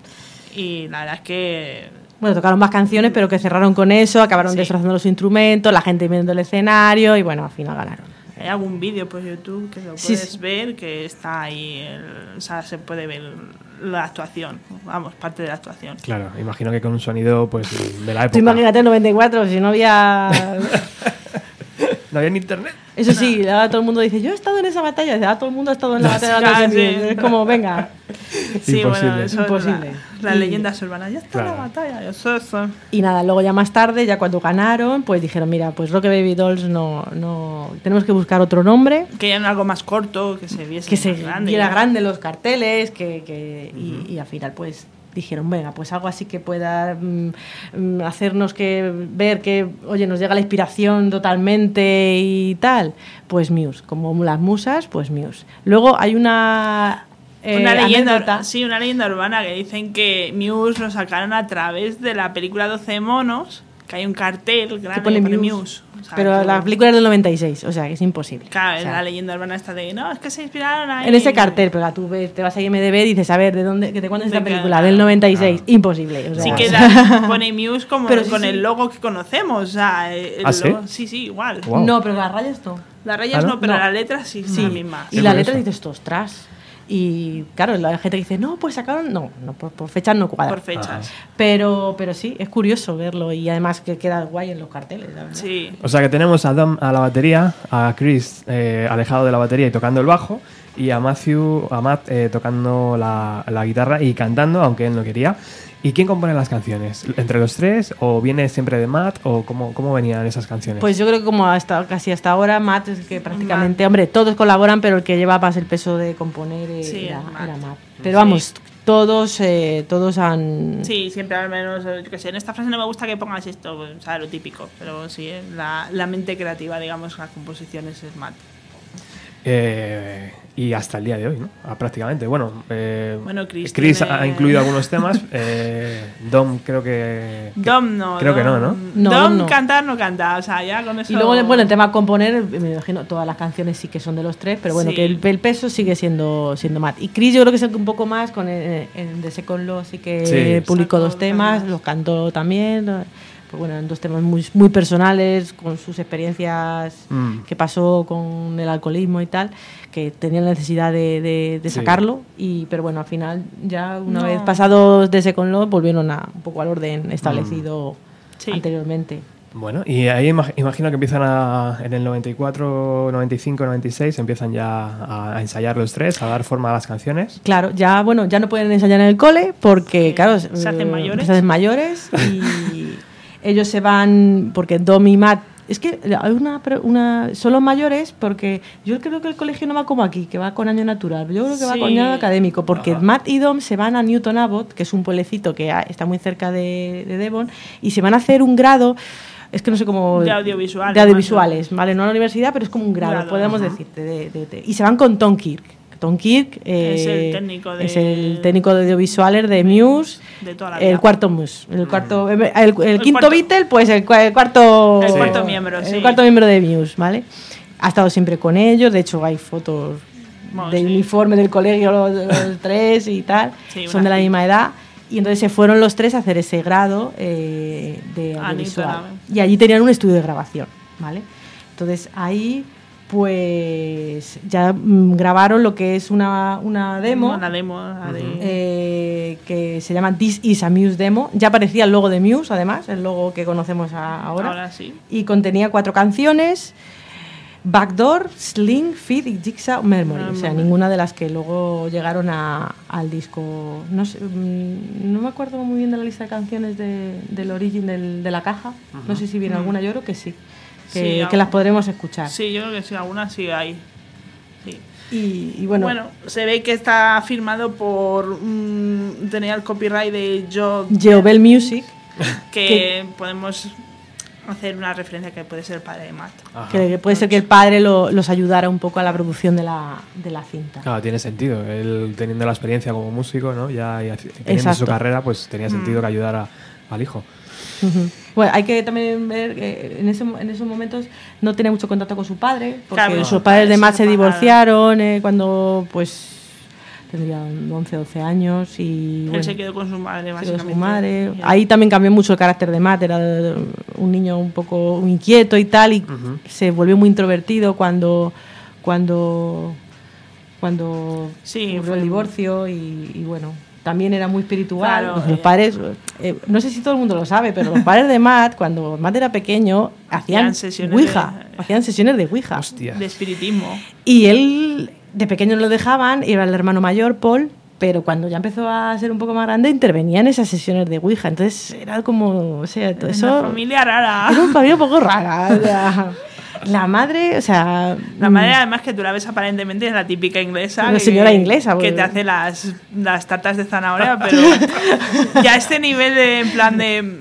Y la verdad es que. Bueno, tocaron más canciones, pero que cerraron con eso, acabaron Sí. destrozando los instrumentos, la gente viendo el escenario y bueno, al final ganaron. Hay algún vídeo por YouTube que lo Sí, puedes sí. ver que está ahí. el- o sea, se puede ver la actuación. Vamos, parte de la actuación. Claro, imagino que con un sonido pues de la época. Imagínate en 94, si no había... ¿No había ni internet? Eso sí, ahora todo el mundo dice, yo he estado en esa batalla, dice, ah, todo el mundo ha estado en la batalla. de sí. anterior. Es como, venga. Sí, Imposible. bueno, eso Imposible. es la- las Y- leyendas urbanas. Ya está Claro. la batalla. Eso, eso. Y nada, luego ya más tarde, ya cuando ganaron, pues dijeron, mira, pues Rocket Baby Dolls no, no, tenemos que buscar otro nombre, Que ya algo más corto, que se viese que se más grande. viera grande los carteles, que, que- y, y al final pues dijeron, venga, pues algo así que pueda mm, mm, hacernos que ver que, oye, nos llega la inspiración totalmente y tal. Pues Muse, como las musas, pues Muse. Luego hay una... eh, una leyenda, anécdota. sí, una leyenda urbana que dicen que Muse lo sacaron a través de la película 12 monos, que hay un cartel grande pone que pone Muse. Muse. O sea, Pero la película es del 96, o sea, que es imposible. Claro, O sea, la leyenda urbana está de, no, es que se inspiraron ahí. en ese cartel, pero tú ves, te vas a IMDB y dices, a ver, ¿de dónde, de cuándo es De esta película? Del 96. Imposible. o sea, Sí que da- pone Muse como Pero sí, con sí. el logo que conocemos. O sea, el ¿Ah, sí? logo- sí, sí, igual. Wow. No, pero las rayas no. Las rayas ¿Ah, no? no, pero No. las letras sí, Sí, las mismas. y la letra dices, ostras. Y claro, la gente dice, no, pues sacaron. No, no por, por fechas no cuadra. Por fechas. Pero, pero sí, es curioso verlo y además que queda guay en los carteles, la verdad. Sí. O sea que tenemos a Dom a la batería, a Chris eh, alejado de la batería y tocando el bajo, y a Matthew, a Matt eh, tocando la, la guitarra y cantando, aunque él no quería. ¿Y quién compone las canciones? ¿Entre los tres? ¿O viene siempre de Matt? ¿O cómo, cómo venían esas canciones? Pues yo creo que como hasta casi hasta ahora, Matt es que prácticamente, hombre, todos colaboran, pero el que lleva más el peso de componer Sí, era, Matt. era Matt. Pero vamos, todos, eh, todos han. Sí, siempre al menos, yo qué sé, en esta frase no me gusta que pongas esto, o sea, lo típico. Pero sí, eh, la, la mente creativa, digamos, las composiciones es Matt. Eh, y hasta el día de hoy, ¿no? Ah, prácticamente. Bueno, eh, Bueno, Chris Chris tiene- ha incluido algunos temas. eh, Dom creo que... que- Dom no. creo que no, ¿no? No, Dom no. cantar no canta, o sea, ya con eso. Y luego, bueno, el tema componer, me imagino, todas las canciones sí que son de los tres, pero bueno, Sí. que el, el peso sigue siendo siendo Matt. Y Chris yo creo que es el que un poco más, con el, en The Second Law sí que Sí. publicó dos temas, temas. los cantó también, ¿no? Pues bueno, eran dos temas muy, muy personales, con sus experiencias Mm. que pasó con el alcoholismo y tal, que tenía la necesidad de, de- de Sí. sacarlo, y pero bueno, al final ya una No. vez pasados de Second Law volvieron a, un poco al orden establecido Sí. anteriormente. Bueno, y ahí imag- imagino que empiezan a, en el 94, 95, 96, empiezan ya a, a ensayar los tres, a dar forma a las canciones. Claro, ya bueno, ya no pueden ensayar en el cole porque, Sí, claro, se hacen eh, mayores. se hacen mayores y ellos se van porque Dom y Matt es que hay una, una son los mayores porque yo creo que el colegio no va como aquí, que va con año natural. Yo creo que va con año académico porque Ajá. Matt y Dom se van a Newton Abbot, que es un pueblecito que está muy cerca de, de Devon, y se van a hacer un grado. Es que no sé cómo. De audiovisuales, De audiovisuales, ¿vale? No a la universidad, pero es como un grado, Grado, podemos decirte. de- de- de- y se van con Tom Kirk. Tom Kirk eh, Es el técnico de- es el técnico de audiovisuales de Muse. de toda la vida. El cuarto Muse. El, cuarto, el, el quinto cuarto. Beatle, pues el, cua- el cuarto. El Sí. cuarto miembro, el cuarto miembro de Muse, ¿vale? Ha estado siempre con ellos. De hecho, hay fotos Bueno, de sí. uniforme del colegio, los, los tres y tal. Sí, Son de la misma edad. Y entonces se fueron los tres a hacer ese grado eh, de A audiovisual. Y allí tenían un estudio de grabación, ¿vale? Entonces ahí, pues ya mm, grabaron lo que es una, una demo. Una demo. de- eh, que se llama This is a Muse Demo. Ya aparecía el logo de Muse, además, el logo que conocemos a- ahora. Ahora sí. Y contenía cuatro canciones: Backdoor, Sling, Feed y Jigsaw Memory. O sea, ninguna de las que luego llegaron a- al disco. No, sé, mm, no me acuerdo muy bien de la lista de canciones de- del origen del- de la caja. No sé si viene alguna, yo creo que sí. Que, Sí, que algo. las podremos escuchar. Sí, yo creo que sí, algunas sí hay. Sí. Y, y bueno, Bueno, se ve que está firmado por. mm, tenía el copyright de Joe. Geobel Music. Que podemos hacer una referencia que puede ser el padre de Matt. Ajá. Que puede ser que el padre lo- los ayudara un poco a la producción de la, de la cinta. Claro, tiene sentido. Él teniendo la experiencia como músico, ¿no? Ya y haci- teniendo Exacto. su carrera, pues tenía sentido que ayudara al hijo. Ujú. Bueno, hay que también ver que en, ese, en esos momentos no tenía mucho contacto con su padre, porque Claro, sus padres de se divorciaron eh, cuando pues tendrían 11, 12 años y Él bueno, se quedó con su madre, básicamente. su madre. Ahí también cambió mucho el carácter de Matt, era un niño un poco inquieto y tal, y se volvió muy introvertido cuando cuando cuando Sí, ocurrió fue- el divorcio y, y bueno también era muy espiritual Claro, los eh. padres eh, no sé si todo el mundo lo sabe pero los padres de Matt cuando Matt era pequeño hacían, sesiones ouija de- hacían sesiones de ouija Hostia. De espiritismo. y él de pequeño lo dejaban y era el hermano mayor Paul pero cuando ya empezó a ser un poco más grande intervenía en esas sesiones de ouija entonces era como o sea todo Una eso familia rara. era una familia un poco rara o sea, la madre o sea La madre, además, que tú la ves aparentemente es la típica inglesa. La que- señora inglesa, Que porque- te hace las, las tartas de zanahoria, pero ya este nivel de, en plan de.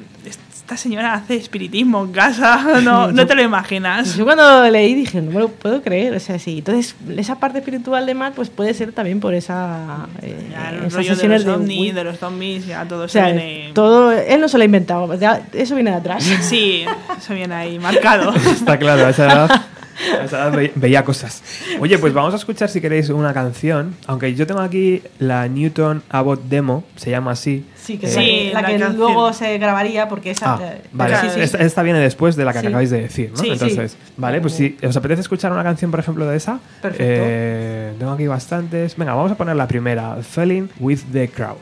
Esta señora hace espiritismo en casa, no, no te lo imaginas. Yo cuando leí dije, no me lo puedo creer, o sea, sí. Entonces, esa parte espiritual de Matt, pues puede ser también por esa, eh, Ya, el esas rollo de sesiones los de ovnis, Wii. de los zombies, ya todo O sea, se viene... todo, él no se lo ha inventado, ya- eso viene de atrás. Sí, eso viene ahí marcado. Está claro, a esa edad, ve- veía cosas. Oye, pues vamos a escuchar si queréis una canción. Aunque yo tengo aquí la Newton Abbott Demo, se llama así. Sí, que Sí, es la, la que canción. luego se grabaría porque esa... Ah, eh, vale. sí, sí, Esta, sí. esta viene después de la que Sí. acabáis de decir, ¿no? Sí, sí. Entonces, vale, pues si os apetece escuchar una canción, por ejemplo, de esa, Perfecto. eh, tengo aquí bastantes. Venga, vamos a poner la primera, Falling with the Crowd.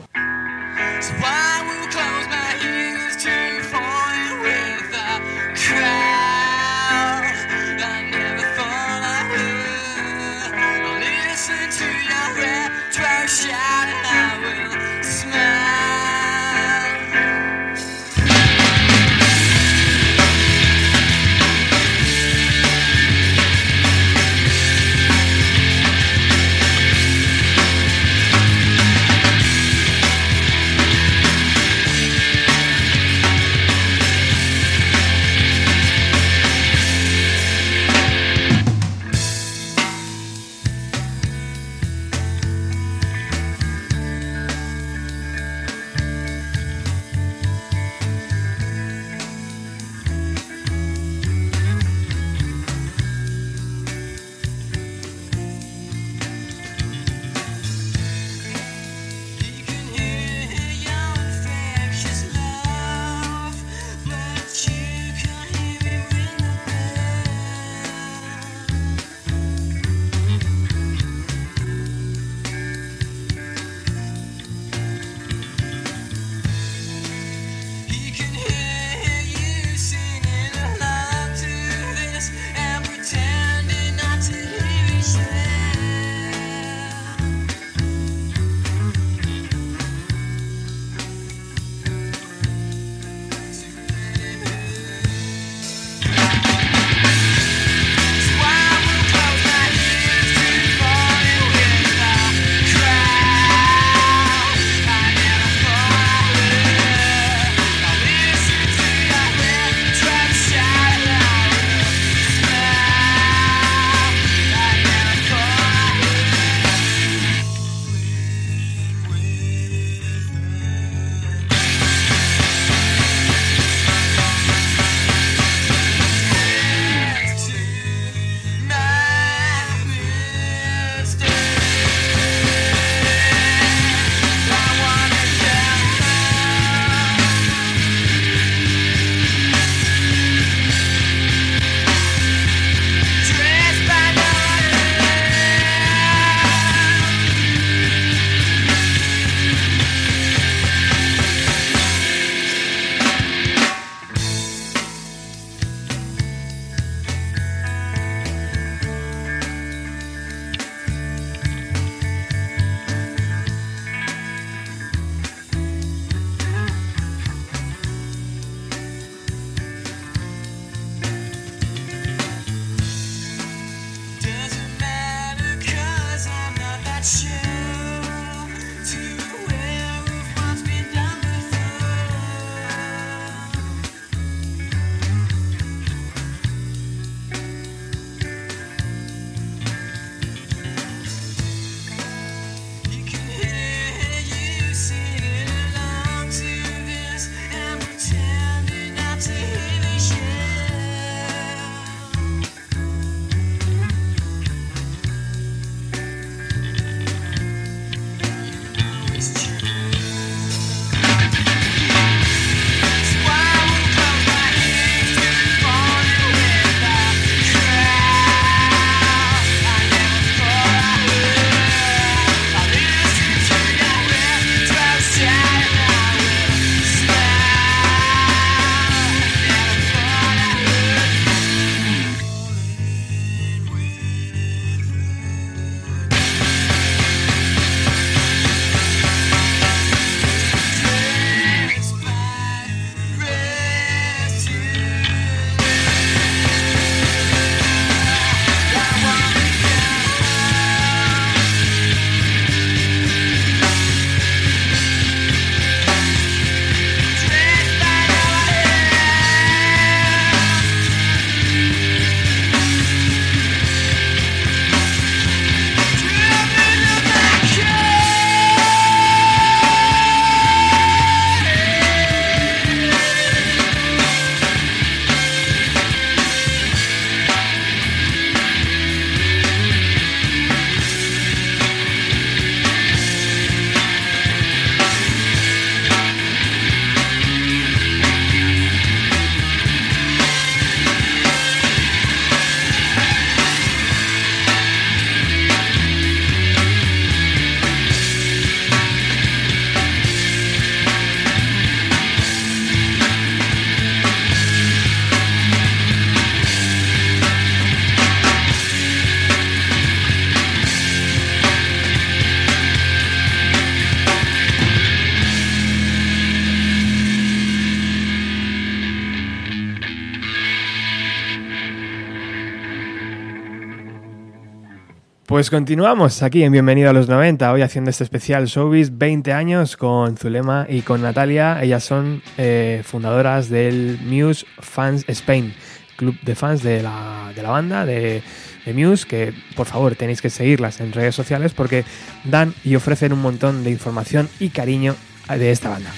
Pues continuamos aquí en Bienvenido a los 90, hoy haciendo este especial Showbiz 20 años con Zulema y con Natalia. Ellas son eh, fundadoras del Muse Fans Spain, club de fans de la, de la banda, de, de Muse, que por favor tenéis que seguirlas en redes sociales porque dan y ofrecen un montón de información y cariño de esta banda.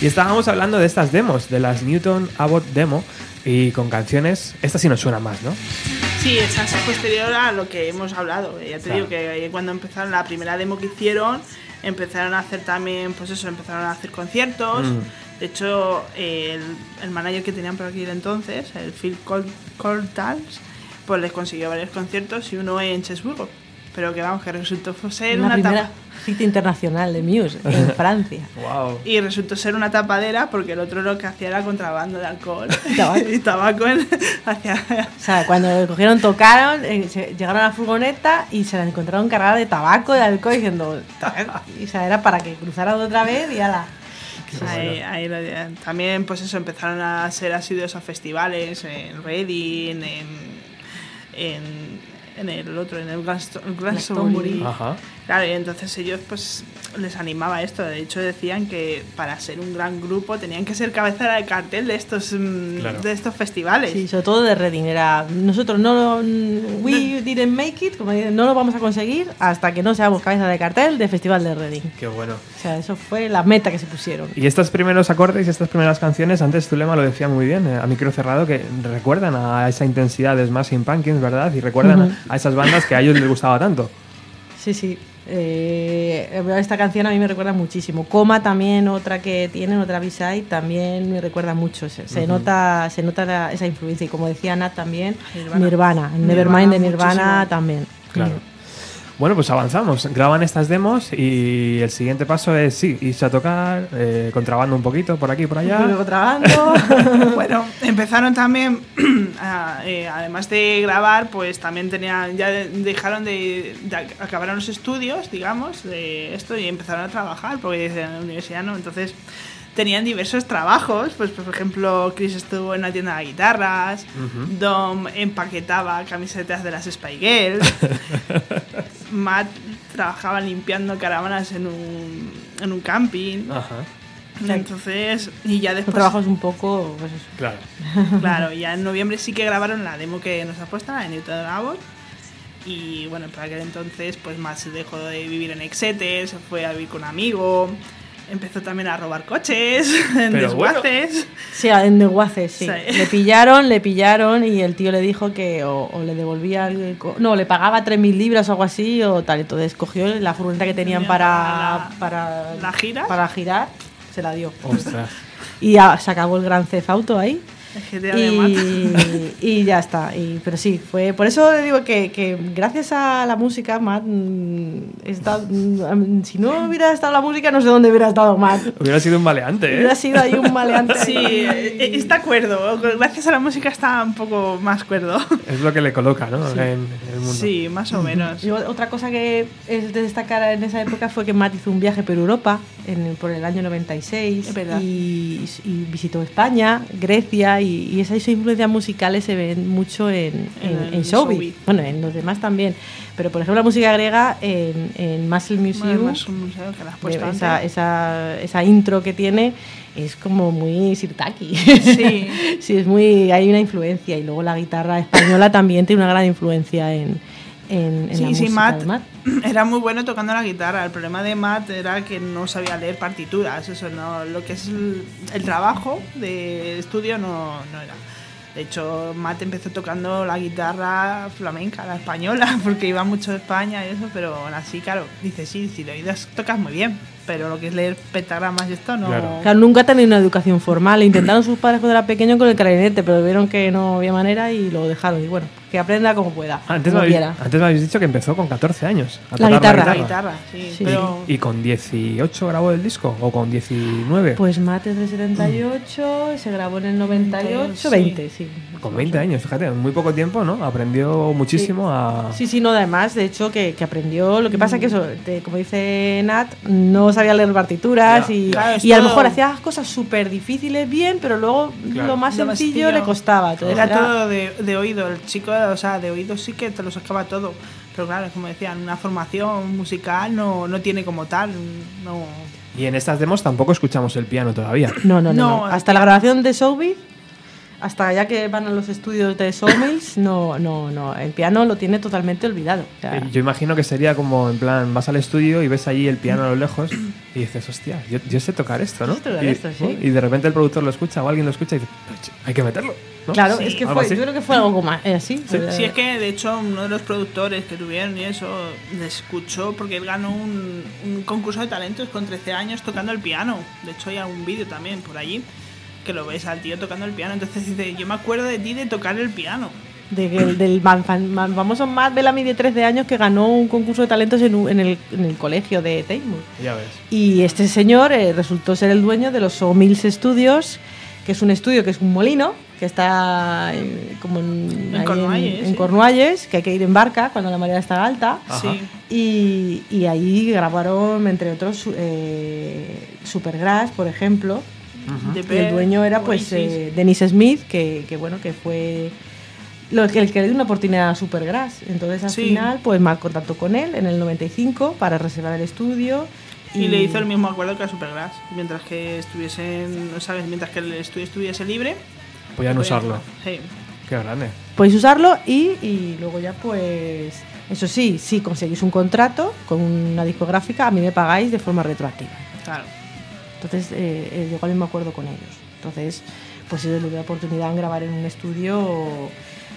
Y estábamos hablando de estas demos, de las Newton Abbott Demo, y con canciones, esta sí nos suena más, ¿no? Sí, esa es posterior a lo que hemos hablado. Ya te Claro. digo que cuando empezaron la primera demo que hicieron, empezaron a hacer también, pues eso, empezaron a hacer conciertos. Mm. De hecho, el, el manager que tenían por aquí entonces, el Phil Cortals, pues les consiguió varios conciertos y uno en Chesburgo. Pero que vamos, que resultó ser Una una, primera tapa. cita internacional de Muse en Francia. Wow. Y resultó ser una tapadera porque el otro lo que hacía era contrabando de alcohol Tabaco. y tabaco en- hacia, O sea, cuando lo cogieron, tocaron, eh, se- llegaron a la furgoneta y se la encontraron cargada de tabaco, de alcohol, diciendo. "Tabaco". Y, o sea, era para que cruzaran otra vez y ala. Ahí- ahí lo también pues eso empezaron a ser asiduos a festivales en Reading en, en, en el otro en el Glaston- Glastonbury Ajá. claro y entonces ellos pues les animaba esto de hecho decían que para ser un gran grupo tenían que ser cabecera de cartel de estos mm, Claro. de estos festivales Sí, sobre todo de Reading. Era, nosotros no lo. We didn't make it, como dicen, no lo vamos a conseguir hasta que no seamos cabeza de cartel del Festival de Reading. Qué bueno. O sea, eso fue la meta que se pusieron. Y estos primeros acordes y estas primeras canciones, antes Zulema lo decía muy bien, eh, a micro cerrado, que recuerdan a esa intensidad de Smashing Pumpkins, ¿verdad? Y recuerdan Ujú. A esas bandas que a ellos les gustaba tanto. Sí, sí. Eh, esta canción a mí me recuerda muchísimo. Coma también, otra que tienen, otra B-side, también me recuerda mucho. Se, se nota, se nota la- esa influencia. Y como decía Nat también, Nirvana. Nirvana. Nirvana Nevermind de Nirvana muchísimo. también. Claro. Bueno, pues avanzamos. Graban estas demos y el siguiente paso es, sí, irse a tocar, eh, contrabando un poquito por aquí y por allá. Luego trabajando. Bueno, empezaron también, a- eh, además de grabar, pues también tenían, ya de- dejaron de, de ac- acabaron los estudios, digamos, de esto y empezaron a trabajar, porque desde la universidad no, entonces tenían diversos trabajos, pues por ejemplo Chris estuvo en una tienda de guitarras, Dom empaquetaba camisetas de las Spy Girls, Matt trabajaba limpiando caravanas en un, en un camping, Ajá, entonces, y ya después... trabajos un poco. Pues eso. claro. Claro, ya en noviembre sí que grabaron la demo que nos ha puesto, la de Newton Abbott. Y bueno, para aquel entonces, pues más se dejó de vivir en Exeter, se fue a vivir con un amigo, empezó también a robar coches en Pero bueno. desguaces. Sí, en Desguaces, sí. Sí. Le pillaron, le pillaron y el tío le dijo que o, o le devolvía. el co- no, le pagaba 3.000 libras o algo así o tal. Entonces cogió la furgoneta que tenían Tenía para, para para, la gira. para girar, se la dio. Ostras. Y ya se acabó el gran cefauto ahí. Y, y ya está. Y, pero sí, fue por eso digo que, que gracias a la música, Matt, mm, está- mm, si no hubiera estado la música, no sé dónde hubiera estado Matt. Hubiera sido un maleante, Hubiera ¿eh? sido ahí un maleante. Sí, eh, está cuerdo. Gracias a la música está un poco más cuerdo. Es lo que le coloca, ¿no? En, en el mundo. Sí, más o menos. Y otra cosa que es de destacar en esa época fue que Matt hizo un viaje por Europa en por el año 96 Es verdad. y, y visitó España, Grecia y, y esas influencias musicales se ven mucho en, en, En Showbiz. Showbiz. Bueno, en los demás también. Pero por ejemplo la música griega en, en Muscle Museum, Bueno, museo que has puesto esa, esa, esa intro que tiene es como muy sirtaki. Sí. sí, es muy, hay una influencia y luego la guitarra española también tiene una gran influencia en, en, en Sí, la sí, música Matt de Matt. era muy bueno tocando la guitarra. El problema de Matt era que no sabía leer partituras. Eso no, lo que es el, el trabajo de estudio no, no era. De hecho, Matt empezó tocando la guitarra flamenca, la española, porque iba mucho a España y eso, pero aún así, claro, dice, sí, si lo oídas tocas muy bien, pero lo que es leer pentagramas y esto no... Claro. Claro, nunca ha tenido una educación formal. Intentaron sus padres cuando era pequeño con el clarinete, pero vieron que no había manera y lo dejaron. Y bueno, que aprenda como pueda. Antes me, como habéis, quiera. antes me habéis dicho que empezó con 14 años. a La tocar guitarra. La guitarra, sí, Sí. pero... ¿Y con 18 grabó el disco? ¿O con 19? Pues Matt es del 78, se grabó en el 98, Sí. 20, sí. con 20 años, fíjate, en muy poco tiempo, ¿no? Aprendió muchísimo a... Sí, sí, no, además, de hecho, que, que aprendió. Lo que pasa que eso, te- como dice Nat, no sabía leer partituras Ya, y, claro, es y a lo todo- mejor hacía cosas súper difíciles bien, pero luego Claro. lo más Lo más sencillo le costaba. Era era- todo de, de oído. El chico o sea, de oído sí que te lo sacaba todo. Pero claro, como decían, una formación musical no, no tiene como tal. No. Y en estas demos tampoco escuchamos el piano todavía. No, no, no. No, no. es Hasta la grabación de Soulbeat, hasta ya que van a los estudios de Soulmates, no, no, no. El piano lo tiene totalmente olvidado. O sea, Yo imagino que sería como, en plan, vas al estudio y ves allí el piano a lo lejos y dices, hostia, yo, yo sé tocar esto, ¿no? Sé tocar y, esto, sí. y de repente el productor lo escucha o alguien lo escucha y dice, "Ch, hay que meterlo. ¿No? claro, Sí, es que fue, yo creo que fue algo más eh, así. Sí, Eh, es que de hecho uno de los productores que tuvieron y eso le escuchó porque él ganó un, un concurso de talentos con 13 años tocando el piano. De hecho hay algún vídeo también por allí que lo ves al tío tocando el piano. Entonces dice, yo me acuerdo de ti de tocar el piano. de que el- del man- fan- man- famoso Matt Bellamy de 13 años que ganó un concurso de talentos en, un- en el, en el colegio de Taymor. Ya ves. Y este señor eh, resultó ser el dueño de los Sawmills Studios, que es un estudio que es un molino, que está como en, En Cornualles, en sí. Cornualles, que hay que ir en barca cuando la marea está alta. Y, y ahí grabaron, entre otros, eh, Supergrass, por ejemplo. Y el dueño era pues eh, Dennis Smith, que, que, bueno, que fue lo que, el que le dio una oportunidad a Supergrass. Entonces al Sí. final, pues mal contactó con él en el 95 para reservar el estudio. Y, le hizo el mismo acuerdo que a Supergrass. Mientras que estuviesen, ¿sabes? Mientras que el estudio estuviese libre. Podían podían- usarlo. Sí. Qué grande. Podéis usarlo y, y luego ya pues... Eso sí, si conseguís un contrato con una discográfica, a mí me pagáis de forma retroactiva. Claro. Entonces eh, eh, llegó al mismo acuerdo con ellos. Entonces, pues ellos le dio la oportunidad en grabar en un estudio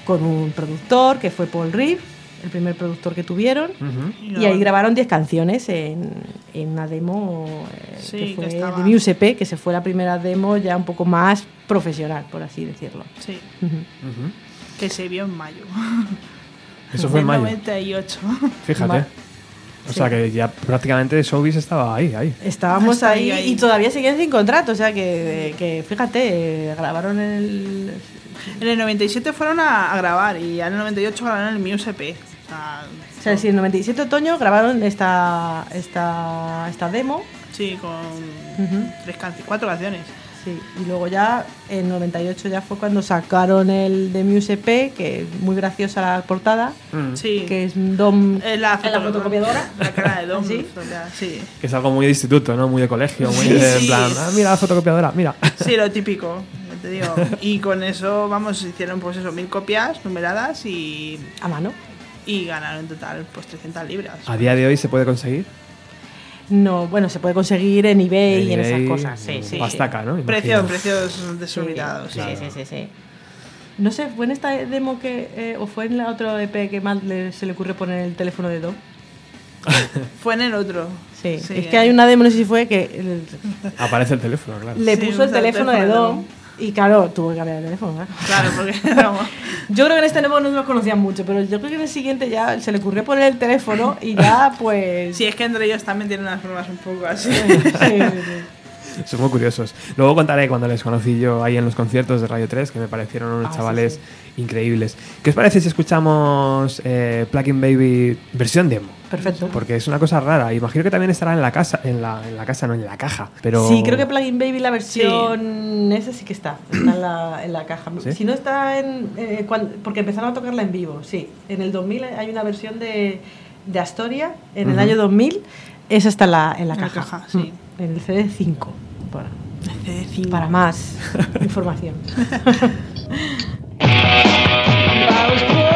con un productor que fue Paul Reed, el primer productor que tuvieron. Y ahí grabaron 10 canciones en, en una demo eh, Sí, que que fue estaba- de Muse EP, que se fue la primera demo ya un poco más profesional, por así decirlo. Sí. Que se vio en mayo. Eso fue en mayo. 98. Fíjate. Ma- O sea que ya prácticamente Showbiz estaba ahí, ahí. Estábamos ahí, ahí. y todavía seguían sin contrato, o sea que, que fíjate, eh, grabaron el... En el 97 fueron a, a grabar y ya en el 98 grabaron el Muse EP. O sea, O sea, sí, en 97 otoño grabaron esta, esta, esta demo sí, con Ujú. tres canciones, cuatro canciones. Sí, y luego ya en 98 ya fue cuando sacaron el de Muse EP, que es muy graciosa la portada, Mm. Sí. que es Dom Es la, en la foto- fotocopiadora. La cara de Dom. ¿Sí? o sea, sí. Que es algo muy de instituto, ¿no? Muy de colegio, muy Sí, de, en plan, ah, mira la fotocopiadora, mira. Sí, lo típico, te digo. Y con eso, vamos, hicieron pues eso, mil copias numeradas y, a mano. y ganaron en total pues 300 libras. A día de hoy se puede conseguir. No, bueno, se puede conseguir en eBay En y en esas cosas. Sí, sí. Pastaca, ¿no? Precios, precios desorbitados. Sí, sí. sí, sí, sí. No sé, ¿fue en esta demo que, eh, o fue en la otra EP que más le- se le ocurre poner el teléfono de Dom? Fue en el otro. Sí, Sí, es que hay una demo, no sé si fue, que el- Aparece el teléfono, claro. le Sí, puso el usa el teléfono de teléfono Dom. Y claro, tuvo que cambiar el teléfono. claro. Claro, porque vamos, Yo creo que en este demo no nos conocían mucho, pero yo creo que en el siguiente ya se le ocurrió poner el teléfono y ya pues... Sí, es que entre ellos también tienen unas formas un poco así. Sí, sí, sí. Son muy curiosos. Luego contaré cuando les conocí yo ahí en los conciertos de Radio 3, que me parecieron unos Ah, sí, chavales sí. increíbles. ¿Qué os parece si escuchamos eh, Plugin Baby versión demo? Perfecto. Porque es una cosa rara. Imagino que también estará en la casa, en la, en la casa, no en la caja. Pero Sí, creo que Plugin Baby la versión esa sí que está, está en la, en la caja. ¿Sí? Si no está en... eh, cuan- porque empezaron a tocarla en vivo, sí. En el 2000 hay una versión de, de Astoria, en el año 2000, esa está en la, en la En la caja. caja, sí. Mm, En el CD5, para, CD5. para más información.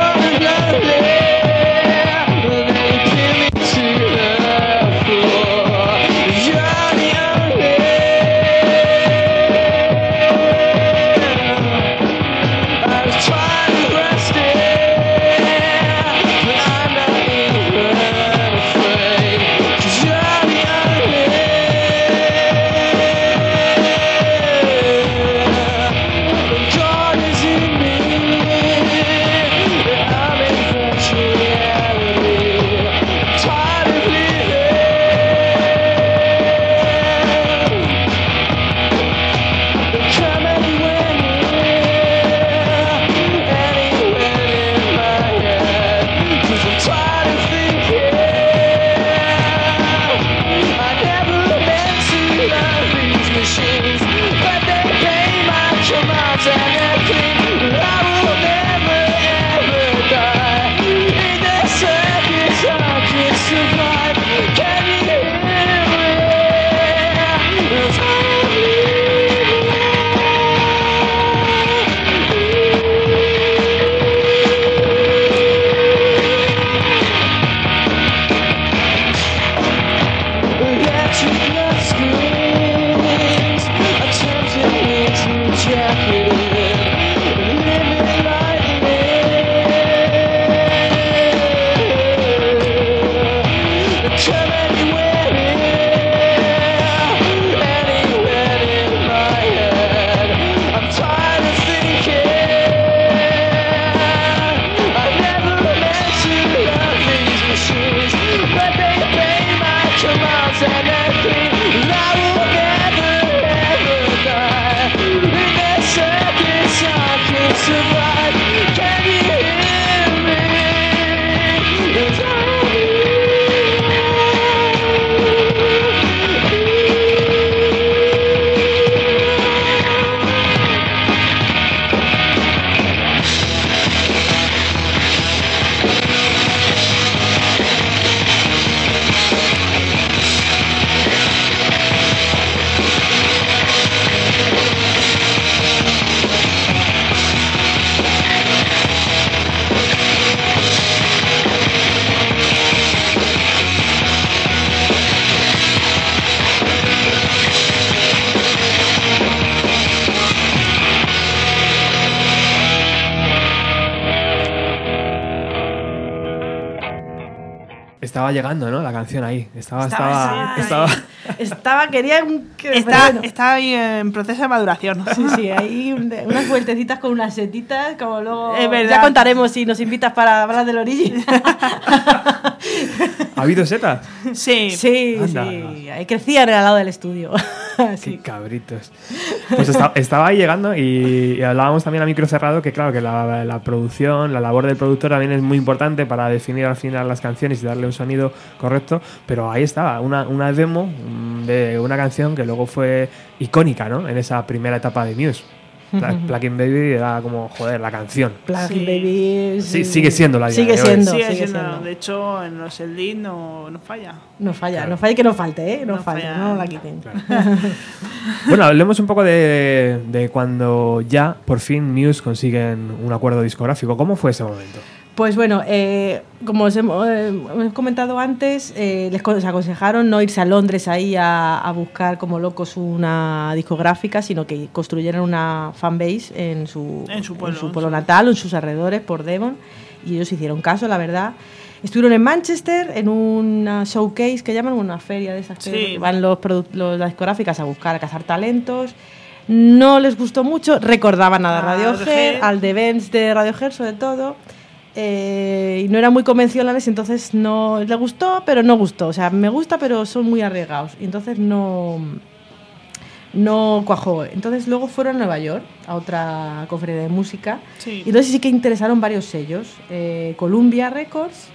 llegando, ¿no? La canción ahí. Estaba, Estaba, estaba, sí, estaba- Estaba, quería un... Está, bueno. está ahí en proceso de maduración. Sí, sí, un- unas vueltecitas con unas setitas, como luego... Es verdad. Ya contaremos si nos invitas para hablar del Origi. ¿Ha habido setas? Sí. sí, Anda. sí, ahí crecían al lado del estudio. Qué Sí. cabritos. Pues esta- estaba ahí llegando y, y hablábamos también a micro cerrado que claro que la, la producción, la labor del productor también es muy importante para definir al final las canciones y darle un sonido correcto, pero ahí estaba, una, una demo mm, de una canción que luego fue icónica, ¿no? En esa primera etapa de Muse. Plugin Baby era como, joder, la canción. Plugin Sí. Baby... Sí, sigue siendo la Sigue siendo, Sigue sigue siendo, siendo. De hecho, en los Eldin no, no falla. No falla, Claro. no falla que no falte, ¿eh? No, No falla, falla. no la quiten. Bueno, hablemos un poco de, de cuando ya por fin Muse consiguen un acuerdo discográfico. ¿Cómo fue ese momento? Pues bueno, eh, como os hemos, eh, hemos comentado antes, eh, les aconsejaron no irse a Londres ahí a, a buscar como locos una discográfica, sino que construyeran una fanbase en su, En su pueblo, en su en pueblo su- natal o en sus alrededores, por Devon, y ellos hicieron caso, la verdad. Estuvieron en Manchester en una showcase que llaman una feria de esas que van los, los- las discográficas a buscar, a cazar talentos. No les gustó mucho, recordaban a Radiohead. al de Benz de Radiohead sobre todo. Eh, y no eran muy convencionales, entonces no le gustó, pero no gustó. O sea, me gusta, pero son muy arriesgados. Y entonces no, no cuajó. Entonces luego fueron a Nueva York a otra conferencia de música. Sí. Y entonces sí que interesaron varios sellos. eh, Columbia Records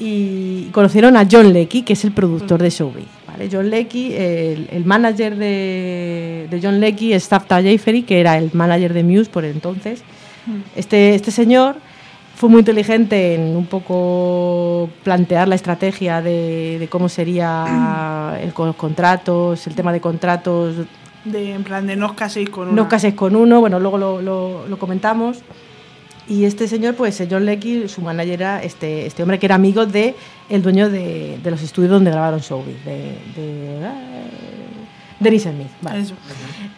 y conocieron a John Leckie, que es el productor de Showbiz. ¿vale? John Leckie, el, el manager de, de John Leckie es Zafta Jayfery, que era el manager de Muse por entonces. Este, este señor fue muy inteligente en un poco plantear la estrategia de, de cómo sería el, los contratos, el tema de contratos, De, en plan de no os caséis con una. no cases con uno, bueno, luego lo, lo- lo comentamos. Y este señor, pues John Leckie, su manager era este, este hombre que era amigo de el dueño de, de los estudios donde grabaron Showbiz, de, de, ah, Dennis Smith. vale. Eso.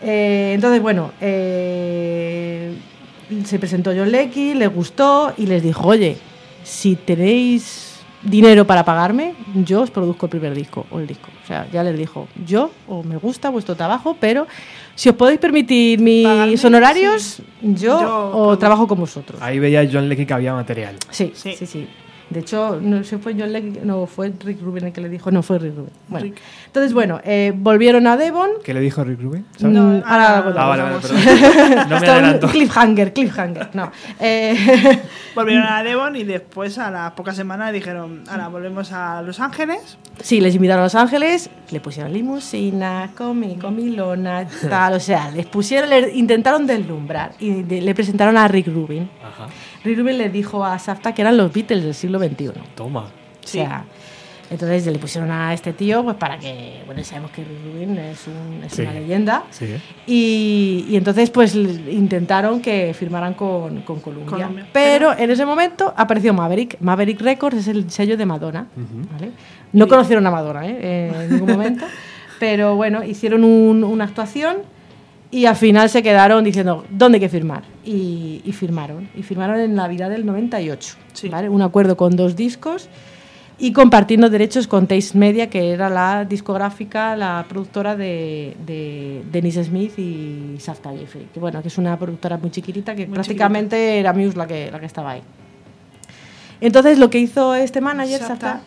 Eh, entonces, bueno, eh, se presentó John Leckie, le gustó y les dijo, oye, si tenéis dinero para pagarme, yo os produzco el primer disco o el disco. O sea, ya les dijo, yo o me gusta vuestro trabajo, pero si os podéis permitir mis Pagarme, honorarios, yo, Yo o trabajo con vosotros. Ahí veía John Leckie que había material. Sí, sí, Sí. sí. De hecho, no sé, fue John Leckie, no, fue Rick Rubin el que le dijo, no, fue Rick Rubin. Bueno, Rick. entonces, bueno, eh, volvieron a Devon. ¿Qué le dijo Rick Rubin? ¿Sabes? No, ahora ah, Ah, vale, vale, perdón. No me adelanto. cliffhanger, cliffhanger, no. Eh, Volvieron a Devon y después, a las pocas semanas, dijeron: Ahora volvemos a Los Ángeles. sí, les invitaron a Los Ángeles, le pusieron limusina, comi, comilona, tal, o sea, les pusieron, le intentaron deslumbrar y le presentaron a Rick Rubin. Ajá. Rick Rubin le dijo a Safta que eran los Beatles del siglo XXI. Toma. O sea, entonces le pusieron a este tío pues para que, bueno, sabemos que Rubin es, un- es Sí. una leyenda. Sí. Y, y entonces pues intentaron que firmaran con, con Columbia. Columbia. Pero en ese momento apareció Maverick. Maverick Records es el sello de Madonna. Ujú. ¿vale? No conocieron a Madonna ¿eh? en ningún momento. Pero bueno, hicieron un- una actuación y al final se quedaron diciendo, ¿dónde hay que firmar? Y, y firmaron. Y firmaron en Navidad del 98. Sí. ¿vale? Un acuerdo con dos discos y compartiendo derechos con Taste Media, que era la discográfica, la productora de, de Dennis Smith y Safta Jeffrey. Que bueno, que es una productora muy chiquitita que Muy prácticamente era Muse la que, la que estaba ahí. Entonces lo que hizo este manager, Shafta.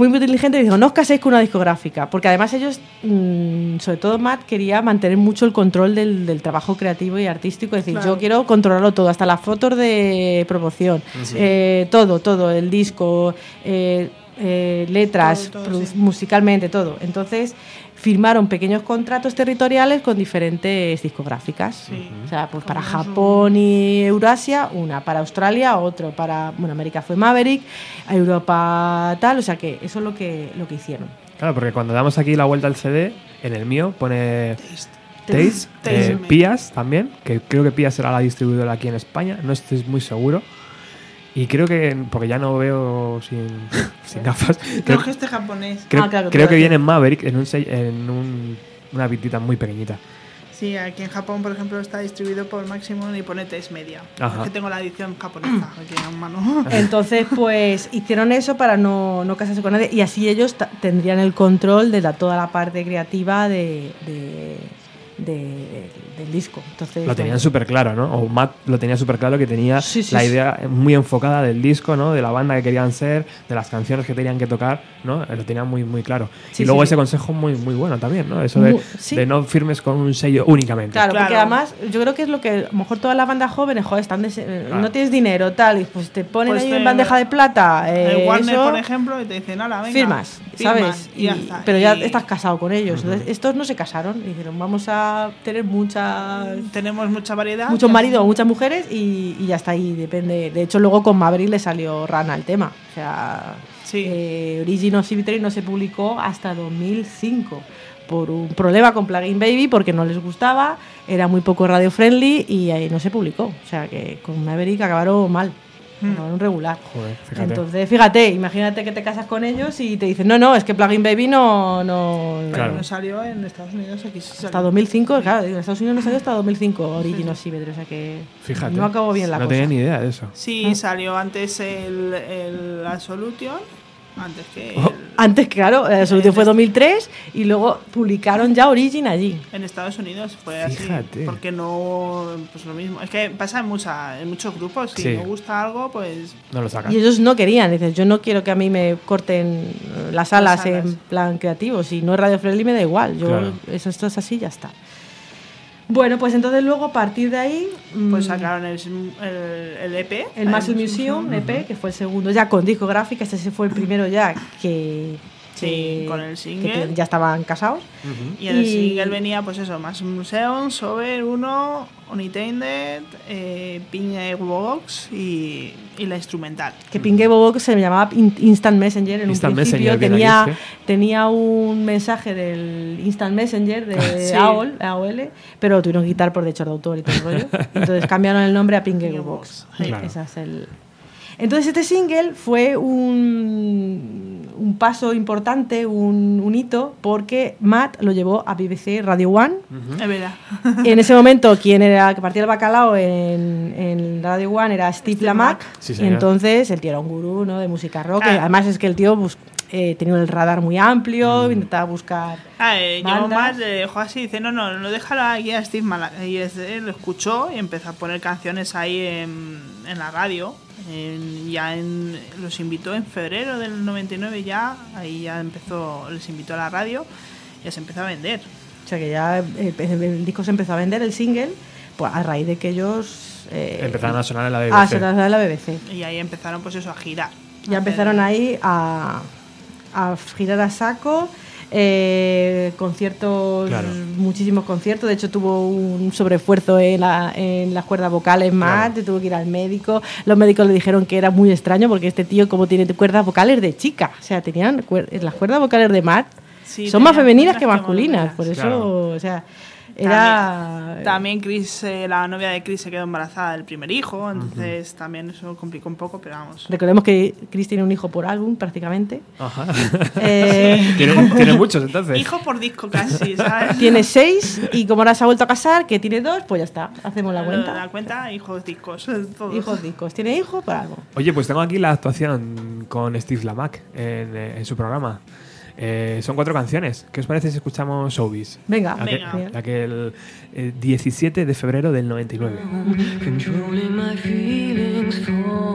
Fue muy inteligente y dijo, no os caséis con una discográfica, porque además ellos, mm, sobre todo Matt, quería mantener mucho el control del, del trabajo creativo y artístico, es decir, Claro. yo quiero controlarlo todo, hasta las fotos de promoción, eh, todo, todo, el disco, eh, eh, letras, Todo, todo, produ- sí. musicalmente, todo. Entonces firmaron pequeños contratos territoriales con diferentes discográficas. Sí. O sea, pues para Japón y Eurasia, una, para Australia, otro, para, bueno, América fue Maverick, Europa tal, o sea que eso es lo que, lo que hicieron. Claro, porque cuando damos aquí la vuelta al CD, en el mío pone Taste, Taste. eh, Pias también, que creo que Pias será la distribuidora aquí en España, no estoy muy seguro. Y creo que, porque ya no veo sin, sin gafas, creo, que este japonés. creo- Ah, claro, creo que viene en Maverick en, un, en un- una vitita muy pequeñita. Sí, aquí en Japón, por ejemplo, está distribuido por Maximum y pone Taste Media. Ajá. Es que tengo la edición japonesa aquí en mano. Entonces, pues hicieron eso para no, no casarse con nadie y así ellos tendrían el control de la, toda la parte creativa de, de- de- del disco. Entonces, Lo tenían súper claro, ¿no? O Matt lo tenía súper claro que tenía Sí, sí, la sí. idea muy enfocada del disco, ¿no? De la banda que querían ser, de las canciones que tenían que tocar, ¿no? Lo tenían muy, muy claro. Sí, y luego sí, ese sí. consejo muy, muy bueno también, ¿no? Eso de, Mu- sí. de no firmes con un sello únicamente. Claro, porque además yo creo que es lo que a lo mejor todas las bandas jóvenes, joder, están des- eh, Claro. no tienes dinero, tal, y pues te ponen Pues ahí te- en bandeja de plata. eh, el Warner, eso, por ejemplo, y te dicen, nada, venga. firmas, firmas", ¿sabes? Y ya está. pero ya Y estás casado con ellos. Entonces, estos no se casaron y dijeron, vamos a tener Tenemos mucha variedad. muchos maridos muchas mujeres y, y ya está ahí, depende. De hecho, luego con Maverick le salió rana el tema. O sea, Sí. eh, Origin of Symmetry no se publicó hasta 2005 por un problema con Plugin Baby porque no les gustaba, era muy poco radio friendly y ahí no se publicó. O sea que con Maverick acabaron mal, Hmm. acabaron regular. Joder, fíjate. Entonces, fíjate, imagínate que te casas con ellos y te dicen, no, no, es que Plugin Baby no... no Pero Claro. no salió en Estados Unidos, aquí sí hasta salió. 2005, claro, en Estados Unidos no salió hasta 2005 Origin of Symmetry, o sea que Fíjate. no acabó bien la no cosa. tenía ni idea de eso. Sí, salió antes el, el Absolution, antes que Oh. el- Antes, claro, la solución fue 2003 y luego publicaron ya Origin allí. en Estados Unidos fue así. Fíjate. Porque no, pues lo mismo. Es que pasa en, mucha, en muchos grupos. Si Sí. no gusta algo, pues No lo sacas. Y ellos no querían, dicen, yo no quiero que a mí me corten las alas, Las alas. en plan creativo, si no es radio friendly me da igual, yo Claro. eso esto es así ya está. Bueno, pues entonces luego a partir de ahí pues mm, sacaron el, el, el EP. el Muscle Museum EP, que fue el segundo ya con discográfica, este sí fue el primero ya que, Sí, que- con el que single. te- ya estaban casados. Y en el Y- single venía, pues eso, más Museum, Sober 1, Unitainted, eh, Ping Box y, y la instrumental. Que Pingue Bobo se llamaba In- Instant Messenger en Instant un principio. Messenger, tenía, sí. tenía un mensaje del Instant Messenger de Sí. AOL, AOL, pero lo tuvieron que quitar por derecho de autor y todo el rollo. Entonces cambiaron el nombre a Box. Box, Claro. Ese es el... Entonces este single fue un, un paso importante, un, un hito, porque Matt lo llevó a BBC Radio One. Es verdad. En ese momento, quien era que partía el bacalao en, en Radio One era Steve, Steve. Sí, señor. entonces el tío era un gurú ¿no? de música rock. Claro. Además, es que el tío eh, tenía el radar muy amplio, intentaba buscar. Ah, eh, más, le dejó así, dice, no, no, no déjalo aquí a Steve Malak. Y ese lo escuchó y empezó a poner canciones ahí en, en la radio. En- ya en, los invitó en febrero del 99 ya, ahí ya empezó, les invitó a la radio y ya se empezó a vender. O sea que ya eh, el, el disco se empezó a vender, el single, pues a raíz de que ellos. eh, Empezaron a sonar en la BBC. a sonar en la BBC. Y ahí empezaron pues eso a girar. Ya empezaron ahí a, a girar a saco. Eh, conciertos, Claro. muchísimos conciertos. De hecho, tuvo un sobreesfuerzo en, la, en las cuerdas vocales más. Claro. Tuvo que ir al médico. Los médicos le dijeron que era muy extraño porque este tío, como tiene cuerdas vocales de chica, o sea, tenían cuer- las cuerdas vocales de Matt. Sí, son más femeninas que masculinas. Por eso, Claro. o sea, era. También Chris, eh, la novia de Chris se quedó embarazada del primer hijo, entonces también eso complicó un poco, pero vamos. Recordemos que Chris tiene un hijo por álbum, prácticamente. Ajá. Eh, ¿Tiene, tiene muchos entonces. Hijo por disco casi, ¿sabes? tiene seis y como ahora se ha vuelto a casar, que tiene dos, pues ya está. Hacemos la La cuenta. cuenta, hijos discos, todos. Hijos discos. Tiene hijo por algo. Oye, pues tengo aquí la actuación con Steve Lamack en, eh, en su programa. Eh, son cuatro canciones. ¿Qué os parece si escuchamos Showbiz? Venga, Aquel, Venga. aquel, eh, 17 de febrero del 99. Controlling my feelings for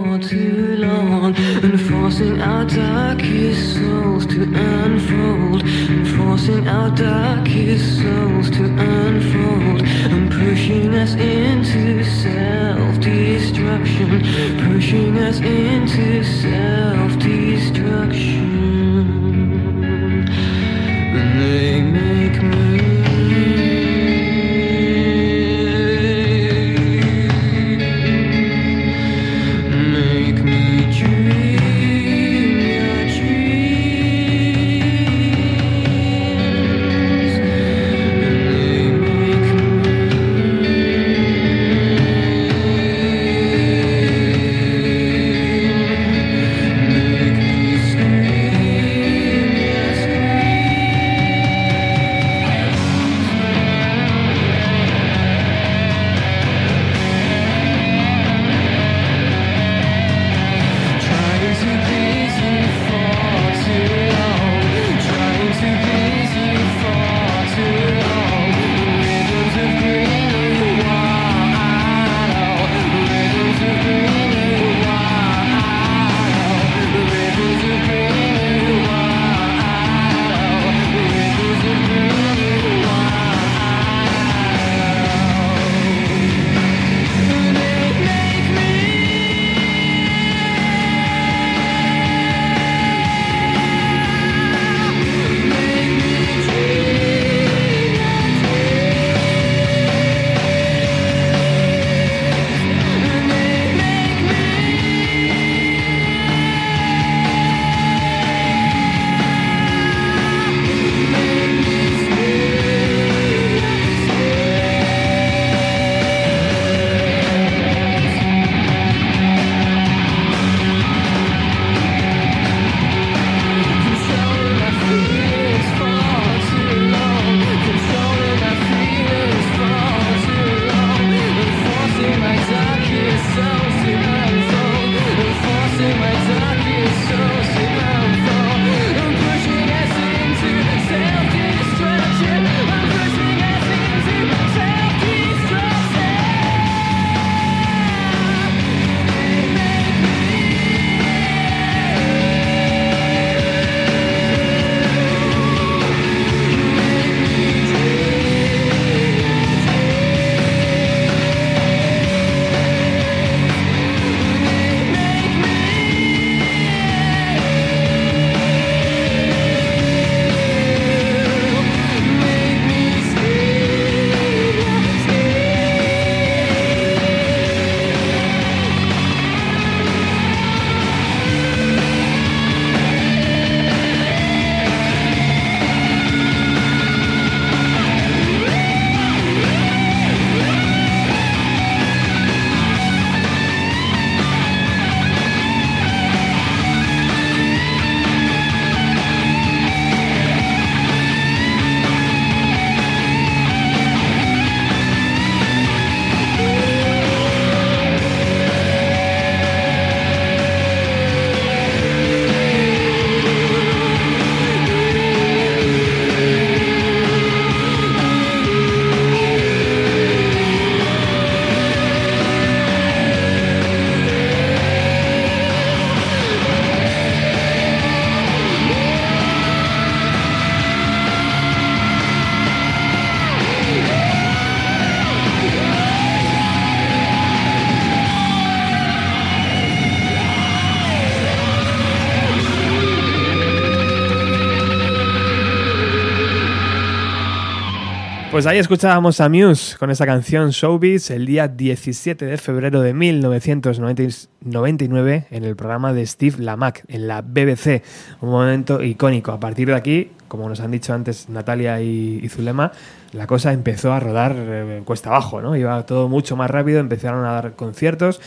Pues ahí escuchábamos a Muse con esa canción Showbiz el día 17 de febrero de 1999 en el programa de Steve Lamack en la BBC. Un momento icónico. A partir de aquí, como nos han dicho antes Natalia y, Zulema, la cosa empezó a rodar eh, cuesta abajo, ¿no? Iba todo mucho más rápido, empezaron a dar conciertos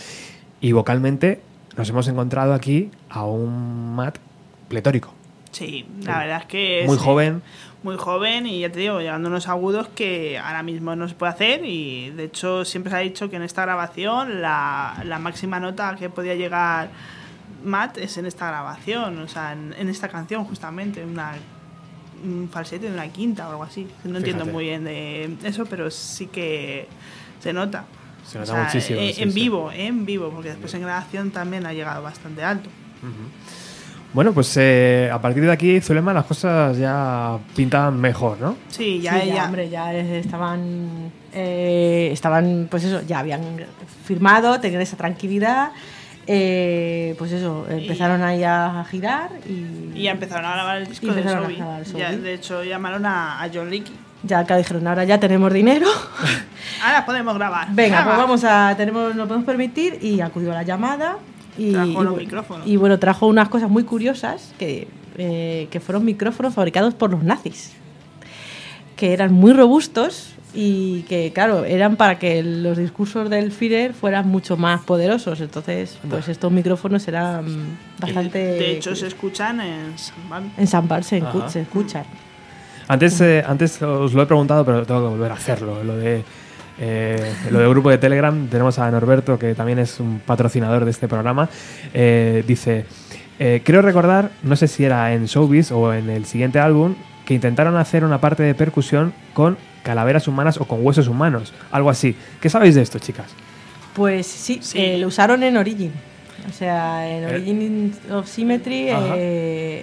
y vocalmente nos hemos encontrado aquí a un Matt pletórico. Sí, la verdad es que Muy sí, joven. Muy joven y ya te digo, llegando a unos agudos que ahora mismo no se puede hacer y de hecho siempre se ha dicho que en esta grabación la, la máxima nota que podía llegar Matt es en esta grabación, o sea, en, en esta canción justamente, una un falsete de una quinta o algo así. No entiendo muy bien de eso, pero sí que se nota. Se nota O sea, muchísimo. eh, sí, en sí. vivo, en vivo, porque después en grabación también ha llegado bastante alto. Bueno, pues eh, a partir de aquí, Zulema, las cosas ya pintaban mejor, ¿no? Sí, ya, Sí, ya. hombre, ya estaban, eh, estaban, pues eso, ya habían firmado, tenían esa tranquilidad, eh, pues eso, empezaron ahí a girar y, Y ya empezaron a grabar el disco Y de empezaron a Sobi. grabar el Ya, Sobi. de hecho, llamaron a, a John Licky. ya que dijeron, ahora ya tenemos dinero, Ahora podemos grabar. venga, Graba. pues vamos a, tenemos, nos podemos permitir y acudió a la llamada y, Trajo y los bu- micrófonos. y bueno, trajo unas cosas muy curiosas que, eh, que fueron micrófonos fabricados por los nazis, que eran muy robustos y que, claro, eran para que los discursos del Führer fueran mucho más poderosos. Entonces, pues estos micrófonos eran bastante... De hecho, se escuchan en San Juan. En San Bar se, se escuchan. Antes, eh, antes os lo he preguntado, pero tengo que volver a hacerlo. Lo de eh, lo del grupo de Telegram, tenemos a Norberto, que también es un patrocinador de este programa. Eh, dice: eh, Creo recordar, no sé si era en Showbiz o en el siguiente álbum, que intentaron hacer una parte de percusión con calaveras humanas o con huesos humanos, algo así. ¿Qué sabéis de esto, chicas? Pues sí, Sí. eh, lo usaron en Origin. O sea, en Eh. Origin of Symmetry eh,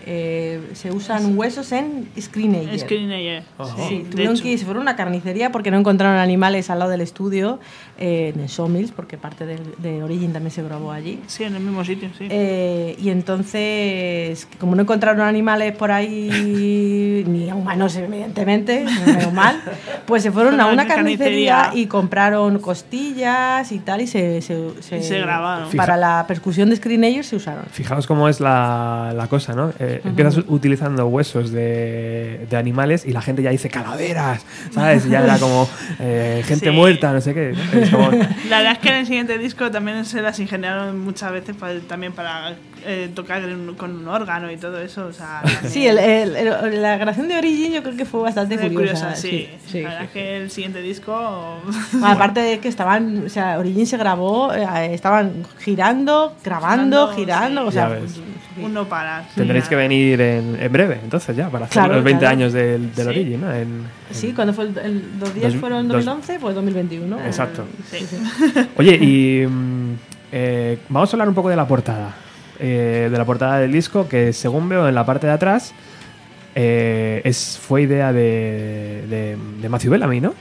eh, se usan huesos en Screenager. Screenager. Sí, De tuvieron que se fueron a una carnicería porque no encontraron animales al lado del estudio, eh, en Sawmills, porque parte del- de, Origin también se grabó allí. Sí, en el mismo sitio, sí. Eh, y entonces, como no encontraron animales por ahí, ni humanos evidentemente, menos mal, pues se fueron a a una carnicería y compraron costillas y tal, y se, se, Y se grabaron. Para la percusión de Screenager se usaron. Fijaos cómo es la, la cosa, ¿no? Eh, Empiezas utilizando huesos de, de animales y la gente ya dice calaveras, ¿sabes? Ya era como eh, gente Sí. muerta, no sé qué. Como- La verdad es que en el siguiente disco también se las ingeniaron muchas veces pa- también para eh, tocar con un órgano y todo eso. O sea, también- Sí, el- el- el- la grabación de Origin yo creo que fue bastante Muy curiosa. curiosa, sí. sí, La verdad sí. es que el siguiente disco. Bueno, Aparte de que estaban, o sea, Origin se grabó, eh, estaban girando, grabando, Girando, girando, sí. o sea. Uno para. Tendréis que venir en, en breve, entonces ya, para hacer Claro, los 20 claro. años del, del Sí. Origin, ¿no? En- Sí, cuando fue el, el- los días Dos- fueron dos- 2011, pues 2021. Exacto. Sí. Oye, y mm, eh, vamos a hablar un poco de la portada. Eh, de la portada del disco, que según veo en la parte de atrás, eh, es, fue idea de, de, de Matthew Bellamy, ¿no?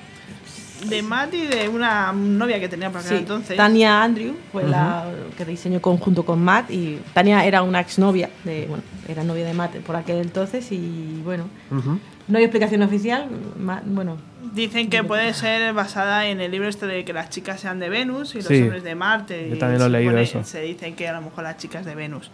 De Matt y de una novia que tenía para aquel Sí, entonces. Tania Andrew fue la que diseñó conjunto con Matt y Tania era una exnovia, de, bueno, era novia de Matt por aquel entonces y bueno, no hay explicación oficial, Matt- bueno, Dicen que puede ser basada en el libro este de que las chicas sean de Venus y los Sí. hombres de Marte. Yo y también lo he se leído pone- eso. Se dice que a lo mejor las chicas de Venus.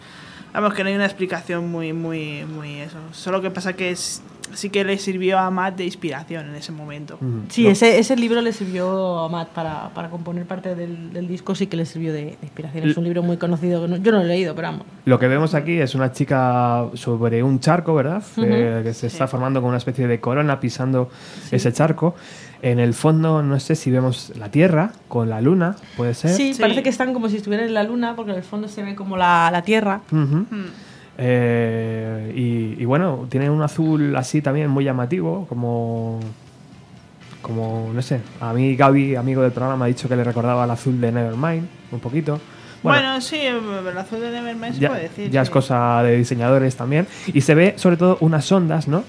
Vamos, que no hay una explicación muy, muy, muy eso. Solo que pasa que es- sí que le sirvió a Matt de inspiración en ese momento. Ujú. sí, Lo- ese, ese libro le sirvió a Matt para, para componer parte del, del disco, sí que le sirvió de, de inspiración, es un libro muy conocido, que no- yo no lo he leído, pero vamos. Lo que vemos aquí es una chica sobre un charco, ¿verdad? Ujú. Eh, que se está formando como una especie de corona pisando ese charco. En el fondo, no sé si vemos la Tierra con la Luna, puede ser. Sí, Sí. parece que están como si estuvieran en la luna, porque en el fondo se ve como la, la Tierra. Mm. Eh, y, y bueno, tiene un azul así también muy llamativo, como. Como, no sé, a mí Gaby, amigo del programa, me ha dicho que le recordaba al azul de Nevermind, un poquito. Bueno, sí, el azul de Nevermind se ya, puede decir. ya es cosa de diseñadores también. Y se ve sobre todo unas ondas, ¿no?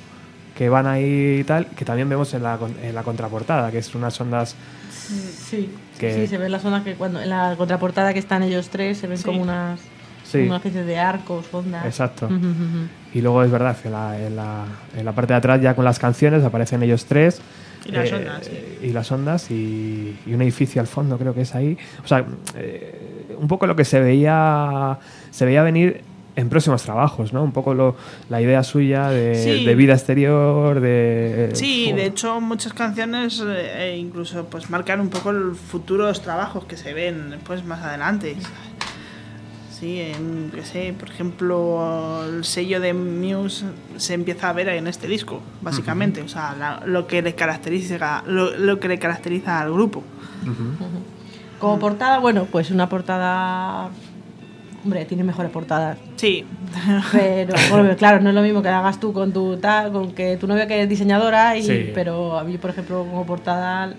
Que van ahí y tal, que también vemos en la, con- en la contraportada, que es unas ondas. Sí, Que- sí, se ven las zonas que cuando en la contraportada que están ellos tres se ven Sí. como unas Sí. una especie de arcos, ondas. Exacto. Y luego es verdad que en la, en, la, en la parte de atrás ya con las canciones aparecen ellos tres. eh, Y las ondas, sí. Y las ondas y, y un edificio al fondo creo que es ahí. O sea, eh, un poco lo que se veía, se veía venir en próximos trabajos, ¿no? Un poco lo, la idea suya de, Sí. de vida exterior, de... Sí, Joder. de hecho muchas canciones eh, incluso pues marcan un poco los futuros trabajos que se ven pues más adelante. Sí, en, que sé, por ejemplo, el sello de Muse se empieza a ver en este disco, básicamente, o sea, la- lo que le caracteriza lo, lo que le caracteriza al grupo. Como portada, bueno, pues una portada. Hombre, tiene mejores portadas. Sí. Pero, bueno, claro, no es lo mismo que hagas tú con tu tal, con que tu novia que es diseñadora, y, Sí. pero a mí, por ejemplo, como portada,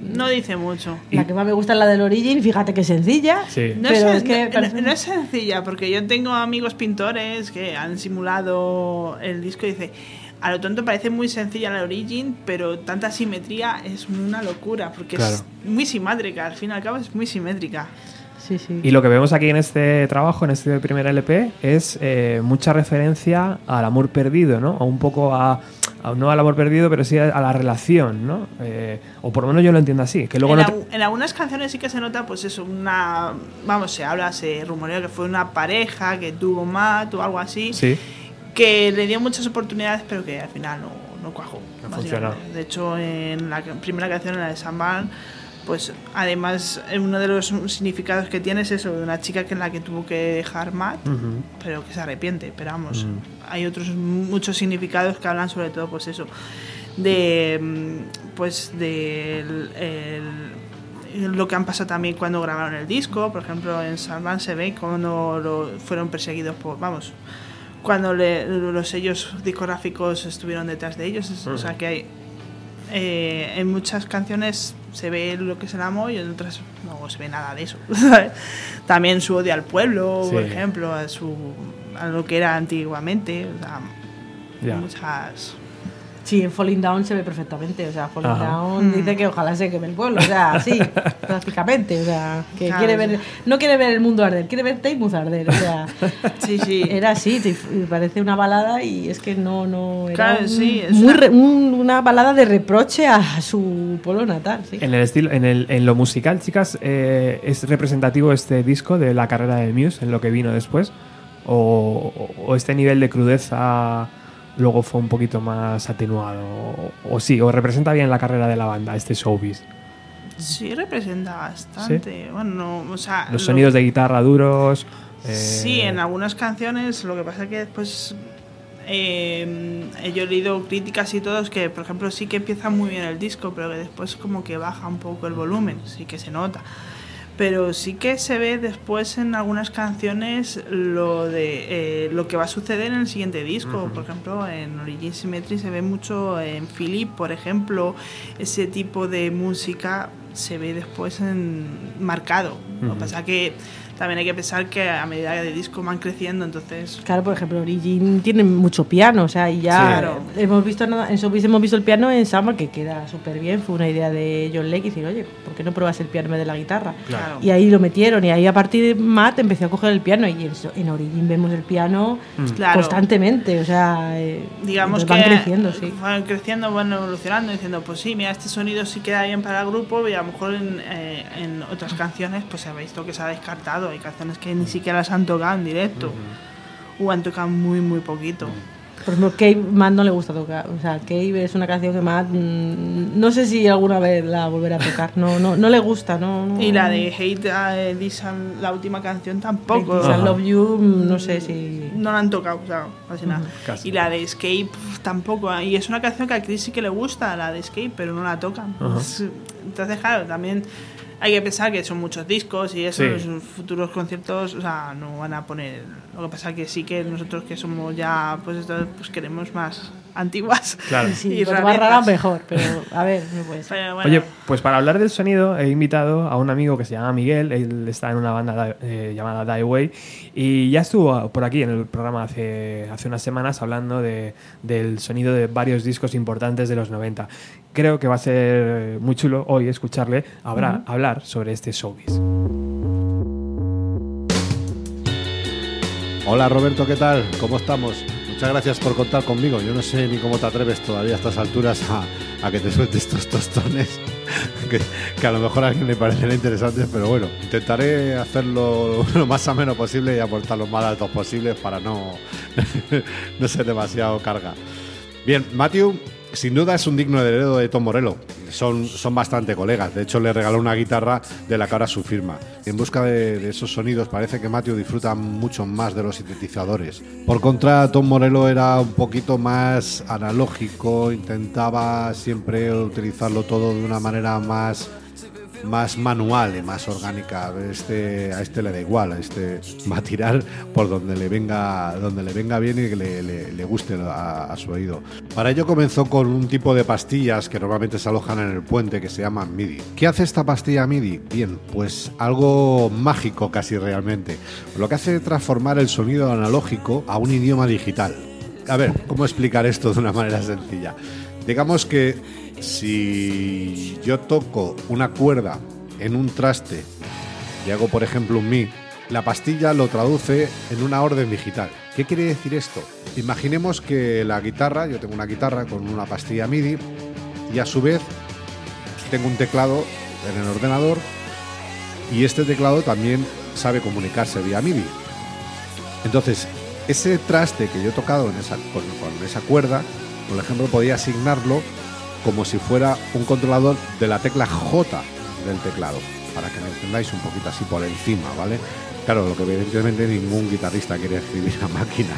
No dice mucho. la que más me gusta es la del Origin, fíjate que sencilla. Sí. No, Pero es, es que no- parece- no es sencilla, porque yo tengo amigos pintores que han simulado el disco y dice, a lo tonto parece muy sencilla la Origin, pero tanta simetría es una locura, porque Claro. es muy simétrica, al fin y al cabo es muy simétrica. Sí, sí. Y lo que vemos aquí en este trabajo, en este primer LP, es eh, mucha referencia al amor perdido, ¿no? O un poco a, a- no al amor perdido, pero sí a, a la relación, ¿no? Eh, o por lo menos yo lo entiendo así. Que luego en, no te- en algunas canciones sí que se nota, pues eso, una. Vamos, se habla, se rumorea que fue una pareja que tuvo Matt o algo así, Sí. que le dio muchas oportunidades, pero que al final no, no cuajó. No funcionó. De hecho, en la primera canción, en la de Samban, pues además, uno de los significados que tiene es eso, de una chica que en la que tuvo que dejar Matt, pero que se arrepiente. Pero vamos, hay otros muchos significados que hablan sobre todo, pues eso, de. mm, Pues el- lo que han pasado también cuando grabaron el disco, por ejemplo en Salman se ve cuando lo- fueron perseguidos por, vamos, cuando le- los sellos discográficos estuvieron detrás de ellos, es- o sea que hay, eh, en muchas canciones se ve lo que es el amor y en otras no se ve nada de eso. ¿sabes? También su odio al pueblo, por ejemplo, a, su, a lo que era antiguamente, o sea, Ya. muchas... Sí, en Falling Down se ve perfectamente. O sea, Falling Ajá. Down Mm. dice que ojalá se queme el pueblo. O sea, sí, prácticamente. O sea, que Claro. quiere ver, no quiere ver el mundo arder, quiere ver Taimuz arder. O sea, Sí, sí. era así, parece una balada y es que no, no. Era Claro, un- sí, muy una- re- un- una balada de reproche a su pueblo natal. Sí. En el estilo, en, el, en lo musical, chicas, eh, ¿es representativo este disco de la carrera de Muse, en lo que vino después? ¿O, o- o este nivel de crudeza luego fue un poquito más atenuado? O, o sí, o representa bien la carrera de la banda, este showbiz. Sí, representa bastante. Bueno, no, o sea, Los lo- sonidos de guitarra duros. eh, Sí, en algunas canciones, lo que pasa que después eh, yo he leído críticas y todos que, por ejemplo, sí que empieza muy bien el disco, pero que después como que baja un poco el volumen, sí que se nota. Pero sí que se ve después en algunas canciones lo de eh, lo que va a suceder en el siguiente disco. Por ejemplo, en Origin Symmetry se ve mucho en Philip, por ejemplo, ese tipo de música se ve después en marcado. Lo que pasa que también hay que pensar que a medida que el disco van creciendo, entonces Claro, por ejemplo, Origin tiene mucho piano, o sea, y ya Claro. hemos visto nada- en Showbiz hemos visto el piano en Summer que queda súper bien, fue una idea de John Lake y decir, oye, ¿por qué no pruebas el piano en vez de la guitarra? Claro. Y ahí lo metieron, y ahí a partir de Matt empezó a coger el piano, y en, so- en Origin vemos el piano Claro. constantemente, o sea, eh, digamos van que creciendo, sí. van creciendo, van evolucionando, diciendo, pues sí, mira, este sonido sí queda bien para el grupo y a lo mejor en, eh, en otras canciones pues se ha visto que se ha descartado. Hay canciones que ni siquiera las han tocado en directo o han tocado muy, muy poquito. Por ejemplo, Cave Matt no le gusta tocar, o sea, Cave es una canción que Matt mm, no sé si alguna vez la volverá a tocar, no, no, no le gusta, no, no- Y la de Hate eh, This and- la última canción tampoco. This Ajá. Love You, mm, no sé si... No la han tocado, o sea, casi nada. Casi. Y la de Escape tampoco. Y es una canción que a Chris sí que le gusta, la de Escape, pero no la tocan. Entonces, claro, también hay que pensar que son muchos discos y eso, Sí. los futuros conciertos, o sea, no van a poner. Lo que pasa que sí que nosotros que somos ya, pues, pues queremos más antiguas. Claro. Sí, y más rara mejor, pero a ver, no puede ser. Pero bueno, Oye, pues para hablar del sonido he invitado a un amigo que se llama Miguel, él está en una banda eh, llamada Die Way y ya estuvo por aquí en el programa hace, hace unas semanas hablando de- del sonido de varios discos importantes de los 90. Creo que va a ser muy chulo hoy escucharle hablar, hablar sobre este showbiz. Hola Roberto, ¿qué tal? ¿Cómo estamos? Muchas gracias por contar conmigo. Yo no sé ni cómo te atreves todavía a estas alturas a, a que te sueltes estos tostones que, que a lo mejor a alguien le parecerá interesantes, pero bueno, intentaré hacerlo lo más ameno posible y aportar los más datos posibles para no, no ser demasiado carga. Bien, Matthew sin duda es un digno heredero de Tom Morello. Son, son bastante colegas. De hecho, le regaló una guitarra de la que ahora su firma. En busca de, de esos sonidos, parece que Matthew disfruta mucho más de los sintetizadores. Por contra, Tom Morello era un poquito más analógico, intentaba siempre utilizarlo todo de una manera más más manual y más orgánica. Este, a este le da igual, a este va a tirar por donde le venga, donde le venga bien y que le, le- le guste a, a su oído. Para ello comenzó con un tipo de pastillas que normalmente se alojan en el puente que se llaman MIDI. ¿Qué hace esta pastilla MIDI? Bien, pues algo mágico casi realmente. Lo que hace es transformar el sonido analógico a un idioma digital. A ver, ¿cómo explicar esto de una manera sencilla? Digamos que si yo toco una cuerda en un traste y hago, por ejemplo, un mi, la pastilla lo traduce en una orden digital. ¿Qué quiere decir esto? Imaginemos que la guitarra, yo tengo una guitarra con una pastilla MIDI y a su vez tengo un teclado en el ordenador y este teclado también sabe comunicarse vía MIDI. Entonces, ese traste que yo he tocado en esa, con, con esa cuerda, por ejemplo, podía asignarlo como si fuera un controlador de la tecla J del teclado, para que me entendáis un poquito así por encima, ¿vale? Claro, lo que evidentemente ningún guitarrista quiere escribir a máquina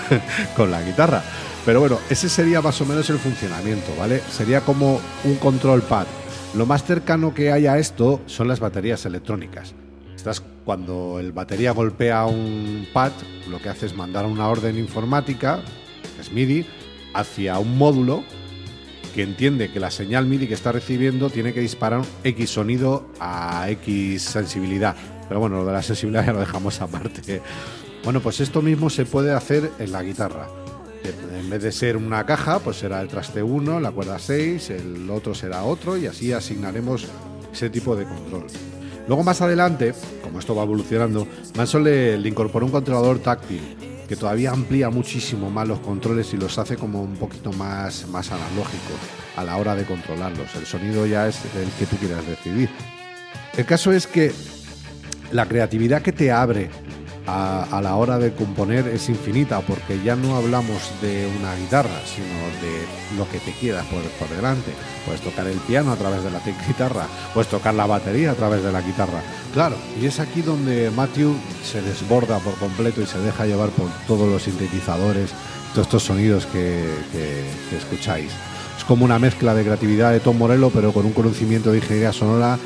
con la guitarra. Pero bueno, ese sería más o menos el funcionamiento, ¿vale? Sería como un control pad. Lo más cercano que hay a esto son las baterías electrónicas. Estás cuando el batería golpea un pad, lo que hace es mandar una orden informática, que es MIDI, hacia un módulo que entiende que la señal MIDI que está recibiendo tiene que disparar X sonido a X sensibilidad. Pero bueno, lo de la sensibilidad ya lo dejamos aparte. Bueno, pues esto mismo se puede hacer en la guitarra. En vez de ser una caja, pues será el traste 1, la cuerda 6, el otro será otro y así asignaremos ese tipo de control. Luego más adelante, como esto va evolucionando, Manson le, le incorporó un controlador táctil que todavía amplía muchísimo más los controles y los hace como un poquito más, más analógicos a la hora de controlarlos. El sonido ya es el que tú quieras decidir. El caso es que la creatividad que te abre a, a la hora de componer es infinita, porque ya no hablamos de una guitarra, sino de lo que te quieras por, por delante. Puedes tocar el piano a través de la guitarra, puedes tocar la batería a través de la guitarra. Claro, y es aquí donde Matthew se desborda por completo y se deja llevar por todos los sintetizadores, todos estos sonidos que, que- que escucháis. Es como una mezcla de creatividad de Tom Morello, pero con un conocimiento de ingeniería sonora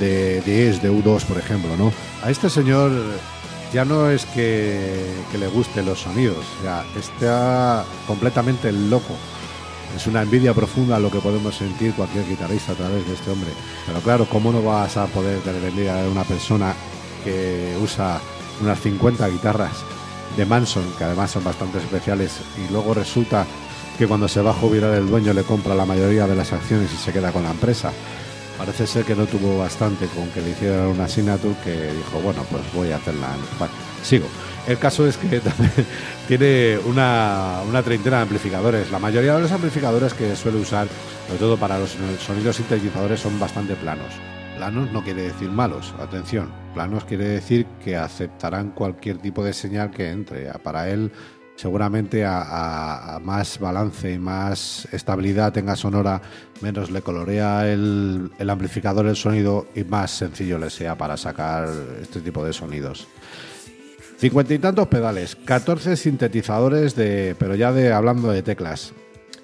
de 10, de U2, por ejemplo, ¿no? A este señor ya no es que, le gusten los sonidos, está completamente loco. Es una envidia profunda lo que podemos sentir cualquier guitarrista a través de este hombre. Pero claro, ¿cómo no vas a poder tener envidia de una persona que usa unas 50 guitarras de Manson, que además son bastante especiales, y luego resulta que cuando se va a jubilar el dueño le compra la mayoría de las acciones y se queda con la empresa? Parece ser que no tuvo bastante con que le hicieran una signature que dijo, bueno, pues voy a hacerla. Bueno, sigo. El caso es que tiene una, una treintena de amplificadores. La mayoría de los amplificadores que suele usar, sobre todo para los sonidos sintetizadores, son bastante planos. Planos no quiere decir malos, atención. Planos quiere decir que aceptarán cualquier tipo de señal que entre. Para él, seguramente a, más balance y más estabilidad tenga sonora, menos le colorea el, el amplificador el sonido y más sencillo le sea para sacar este tipo de sonidos. Cincuenta y tantos pedales, 14 sintetizadores de, pero ya de hablando de teclas.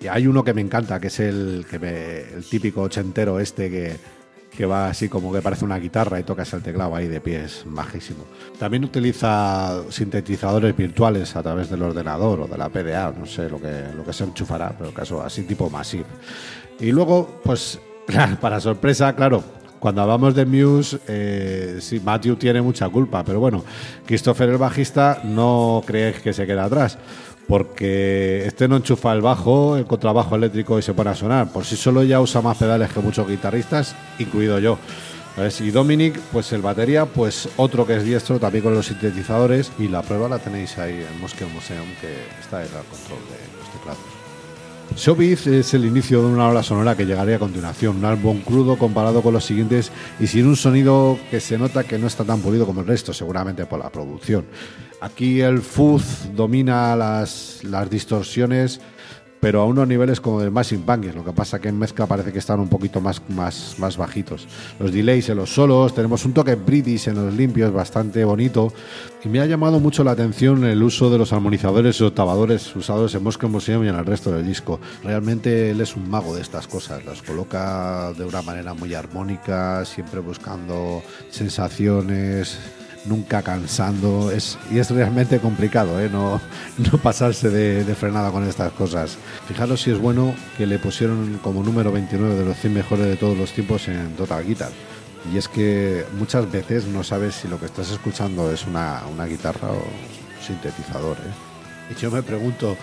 Y hay uno que me encanta, que es el que me- el típico ochentero este que, que va así como que parece una guitarra y tocas el teclado ahí de pies, majísimo. También utiliza sintetizadores virtuales a través del ordenador o de la PDA, no sé lo que, lo que se enchufará, pero caso así tipo Massive. Y luego, pues, para sorpresa, claro, cuando hablamos de Muse, eh, sí, Matthew tiene mucha culpa, pero bueno, Christopher el bajista no crees que se queda atrás, porque este no enchufa el bajo, el contrabajo eléctrico y se pone a sonar. Por sí solo ya usa más pedales que muchos guitarristas, incluido yo. Y Dominic, pues el batería, pues otro que es diestro, también con los sintetizadores. Y la prueba la tenéis ahí en Moscow Museum, que está en el control de los teclados. Showbiz es el inicio de una ola sonora que llegaría a continuación, un álbum crudo comparado con los siguientes y sin un sonido que se nota que no está tan pulido como el resto, seguramente por la producción. Aquí el fuzz domina las, las distorsiones, pero a unos niveles como del Machine Bangers, lo que pasa que en mezcla parece que están un poquito más, más, más bajitos. Los delays en los solos, tenemos un toque british en los limpios bastante bonito y me ha llamado mucho la atención el uso de los armonizadores y octavadores usados en Moscow Museum y en el resto del disco. Realmente él es un mago de estas cosas, las coloca de una manera muy armónica, siempre buscando sensaciones nunca cansando es, y es realmente complicado ¿eh? no, no pasarse de, de frenada con estas cosas. Fijaros si es bueno que le pusieron como número 29 de los 100 mejores de todos los tiempos en Total Guitar. Y es que muchas veces no sabes si lo que estás escuchando es una, una guitarra o un sintetizador. ¿eh? Y yo me pregunto,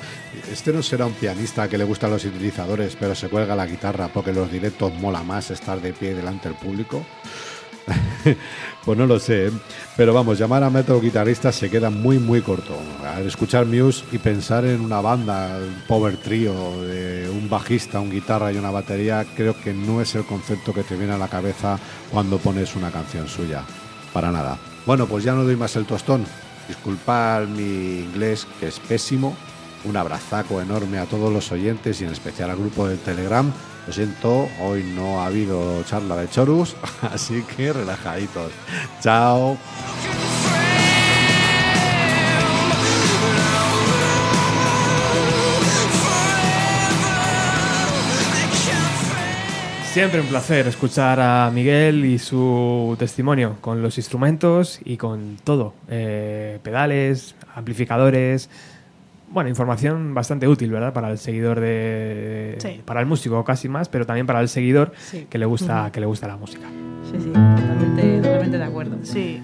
¿este no será un pianista que le gustan los sintetizadores pero se cuelga la guitarra porque los directos mola más estar de pie delante del público? pues no lo sé, ¿eh? pero vamos, llamar a metal guitarrista se queda muy muy corto. Escuchar Muse y pensar en una banda, un power trio de un bajista, un guitarra y una batería, creo que no es el concepto que te viene a la cabeza cuando pones una canción suya. Para nada. Bueno, pues ya no doy más el tostón. Disculpad mi inglés, que es pésimo. Un abrazaco enorme a todos los oyentes y en especial al grupo del Telegram. Lo siento, hoy no ha habido charla de chorus, así que relajaditos. Chao. Siempre un placer escuchar a Miguel y su testimonio con los instrumentos y con todo. Eh, pedales, amplificadores. Bueno, información bastante útil, ¿verdad? Para el seguidor de. Sí. Para el músico casi más, pero también para el seguidor Sí. que le gusta, que le gusta la música. Sí, sí, totalmente, totalmente de acuerdo. Sí.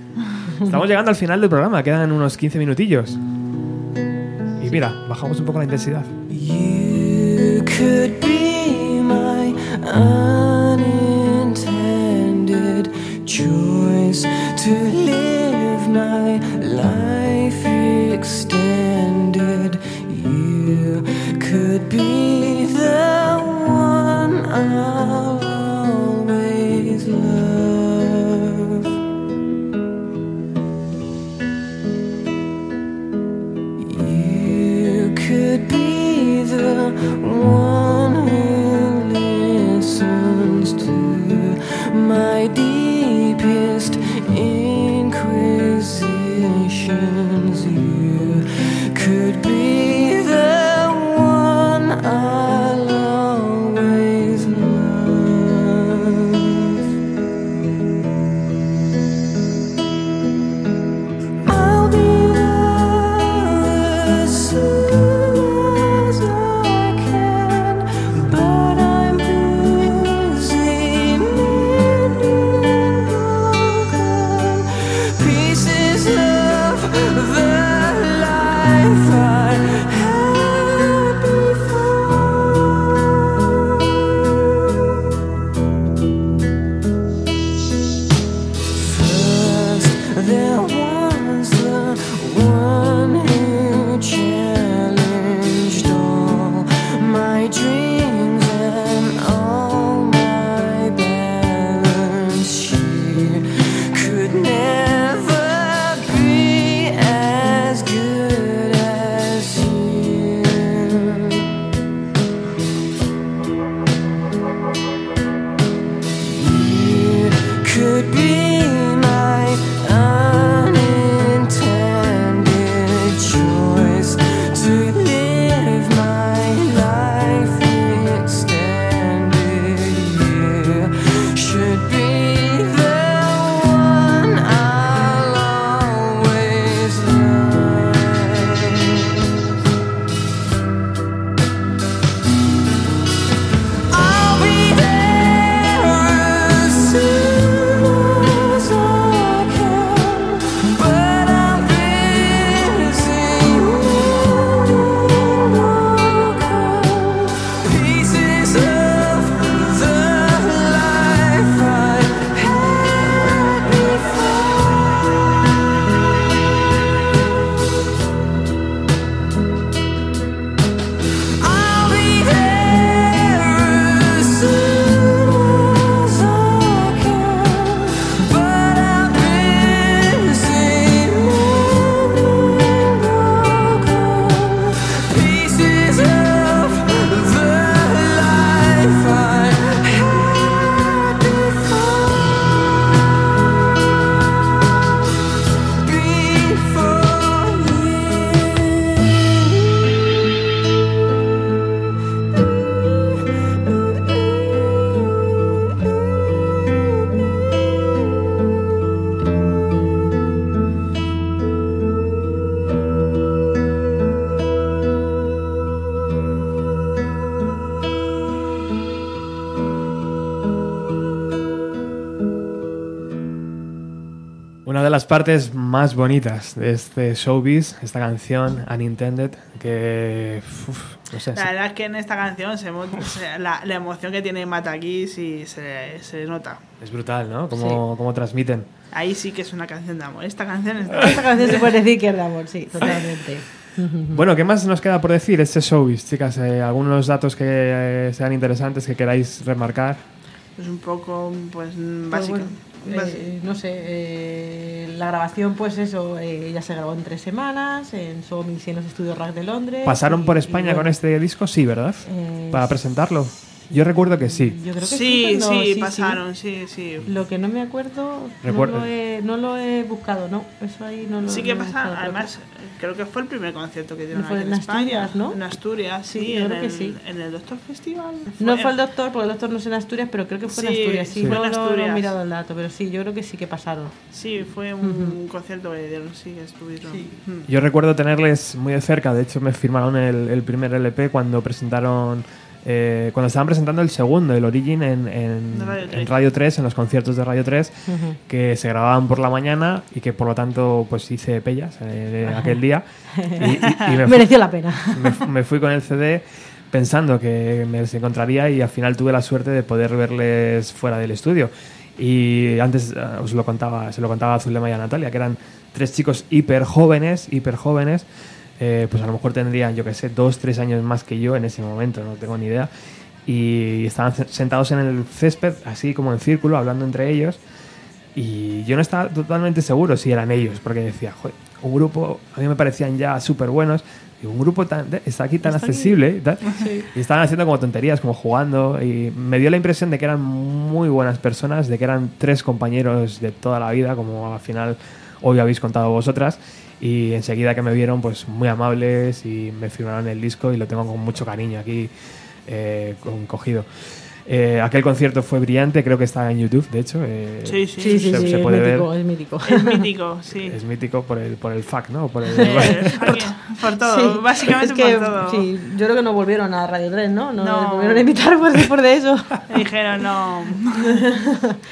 Estamos llegando al final del programa, quedan unos 15 minutillos. Y mira, bajamos un poco la intensidad. You could be my unintended choice to live my life extended. Could be the one I'll always love. You could be the one partes más bonitas de este showbiz, esta canción Unintended, que uf, no sé, La verdad es que en esta canción se, se- la, la emoción que tiene Mataquí sí se, se nota. es brutal, ¿no? Cómo, cómo transmiten. Ahí sí que es una canción de amor. Esta canción es de Esta canción se puede decir que es de amor, sí, totalmente. Bueno, ¿qué más nos queda por decir este showbiz, chicas? Eh, ¿Algunos datos que eh, sean interesantes que queráis remarcar? pues un poco pues Pues básico. bueno, eh, no sé, eh, la grabación, pues eso, eh, ya se grabó en tres semanas, en Sony, en los estudios Rack de Londres. ¿Pasaron y- por y España con este disco? Sí, ¿verdad? Para presentarlo. Yo recuerdo que sí. Yo creo que sí, sí, pero sí, pasaron, sí, sí. Lo que no me acuerdo, Recuerda- no lo, he, no lo he buscado, ¿no? Eso ahí no lo Sí que pasaron, además creo que fue el primer concierto que dieron ¿No fue aquí en en, España. Asturias, no? En Asturias, sí, Sí, yo en, creo que el, sí. en el Doctor Festival. No fue el doctor, porque el doctor no es en Asturias, pero creo que fue en Sí, Asturias. Sí, sí. no, Fue en no- no he mirado el dato, pero sí, yo creo que sí que pasaron. Sí, fue un concierto que dieron, sí, que estuvieron. Mm. Yo recuerdo tenerles muy de cerca, de hecho me firmaron el, el primer LP cuando presentaron, eh, cuando estaban presentando el segundo, el Origin, en, en- Radio en 3. Radio 3, en los conciertos de Radio 3, que se grababan por la mañana y que por lo tanto pues hice pellas eh, aquel día. Y, y- y me, fui, Mereció la pena. me- me fui con el CD pensando que me los encontraría y al final tuve la suerte de poder verles fuera del estudio. Y antes eh, os lo contaba, se lo contaba a Zulema y a Natalia, que eran tres chicos hiper jóvenes, hiper jóvenes, eh, pues a lo mejor tendrían, yo que sé, dos, tres años más que yo en ese momento, no tengo ni idea. Y estaban sentados en el césped, así como en círculo, hablando entre ellos. Y yo no estaba totalmente seguro si eran ellos, porque decía, joder, un grupo, a mí me parecían ya súper buenos, y un grupo tan, está aquí tan Está aquí. accesible, y, tal. y estaban haciendo como tonterías, como jugando, y me dio la impresión de que eran muy buenas personas, de que eran tres compañeros de toda la vida, como al final hoy habéis contado vosotras, y enseguida que me vieron, pues muy amables, y me firmaron el disco, y lo tengo con mucho cariño aquí eh, cogido. Eh, aquel concierto fue brillante, creo que está en YouTube, de hecho. eh, Sí, sí. Sí, sí, se- sí, se puede mítico, ver. es mítico. Es mítico, sí. Es mítico por el, por el fact, ¿no? Por el, aquí, por todo, Sí, básicamente es que, por todo. Sí, yo creo que no volvieron a Radio 3, ¿no? No, No. volvieron a invitar por después de eso. Dijeron, no.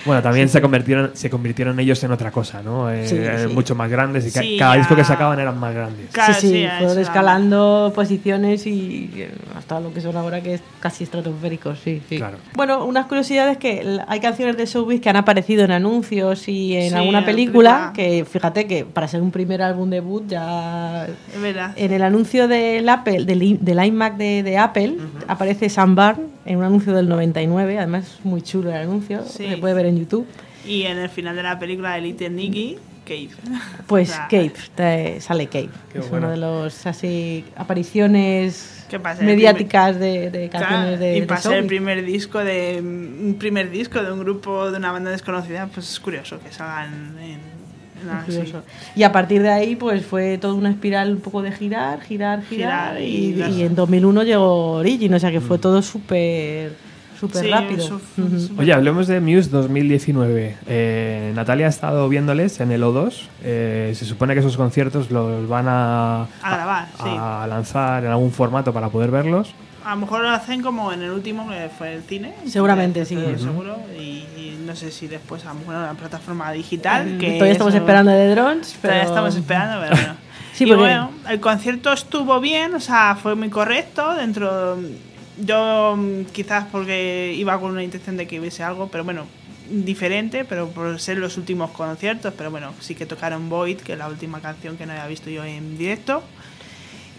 Bueno, también se convirtieron se convirtieron ellos en otra cosa, ¿no? Eh, Sí, eh, sí. mucho más grandes y ca- Sí, cada ya. disco que sacaban eran más grandes. Claro, sí, sí, fueron escalando posiciones y eh, hasta lo que son ahora que es casi estratosféricos, sí, sí. Claro. Bueno, unas curiosidades que hay canciones de Showbiz que han aparecido en anuncios y en Sí, alguna película, que fíjate que para ser un primer álbum debut ya... Es verdad. En el anuncio del Apple, del, del iMac de, de Apple, aparece Sam Barn en un anuncio del 99, además es muy chulo el anuncio, Sí. se puede ver en YouTube. Y en el final de la película de Little Nicky, Cave. Pues O sea, Cave, te- sale Cave. Qué es bueno. uno de los así apariciones ¿Qué pasa? El mediáticas de, de Claro, canciones de, y de ser el primer disco de un primer disco de un grupo de una banda desconocida, pues es curioso que salgan en, así. curioso. Y a partir de ahí, pues fue toda una espiral un poco de girar, girar, girar. Girar y, y las- y en 2001 llegó Origin, o sea que fue todo súper súper Sí, rápido. eso- Ujú. eso- Oye, hablemos de Muse 2019. Eh, Natalia ha estado viéndoles en el O2. Eh, se supone que esos conciertos los van a, A grabar, sí. a lanzar en algún formato para poder verlos. A lo mejor lo hacen como en el último que fue el cine. Seguramente, sí. Estoy Ujú. Seguro. Y, y no sé si después a lo mejor en una plataforma digital. Que Todavía estamos eso- esperando de drones, pero Todavía estamos esperando, pero bueno. Sí, y porque- bueno, el concierto estuvo bien, o sea, fue muy correcto dentro... Yo mm, quizás porque iba con una intención de que hubiese algo, pero bueno, diferente, pero por ser los últimos conciertos, pero bueno, sí que tocaron Void, que es la última canción que no había visto yo en directo.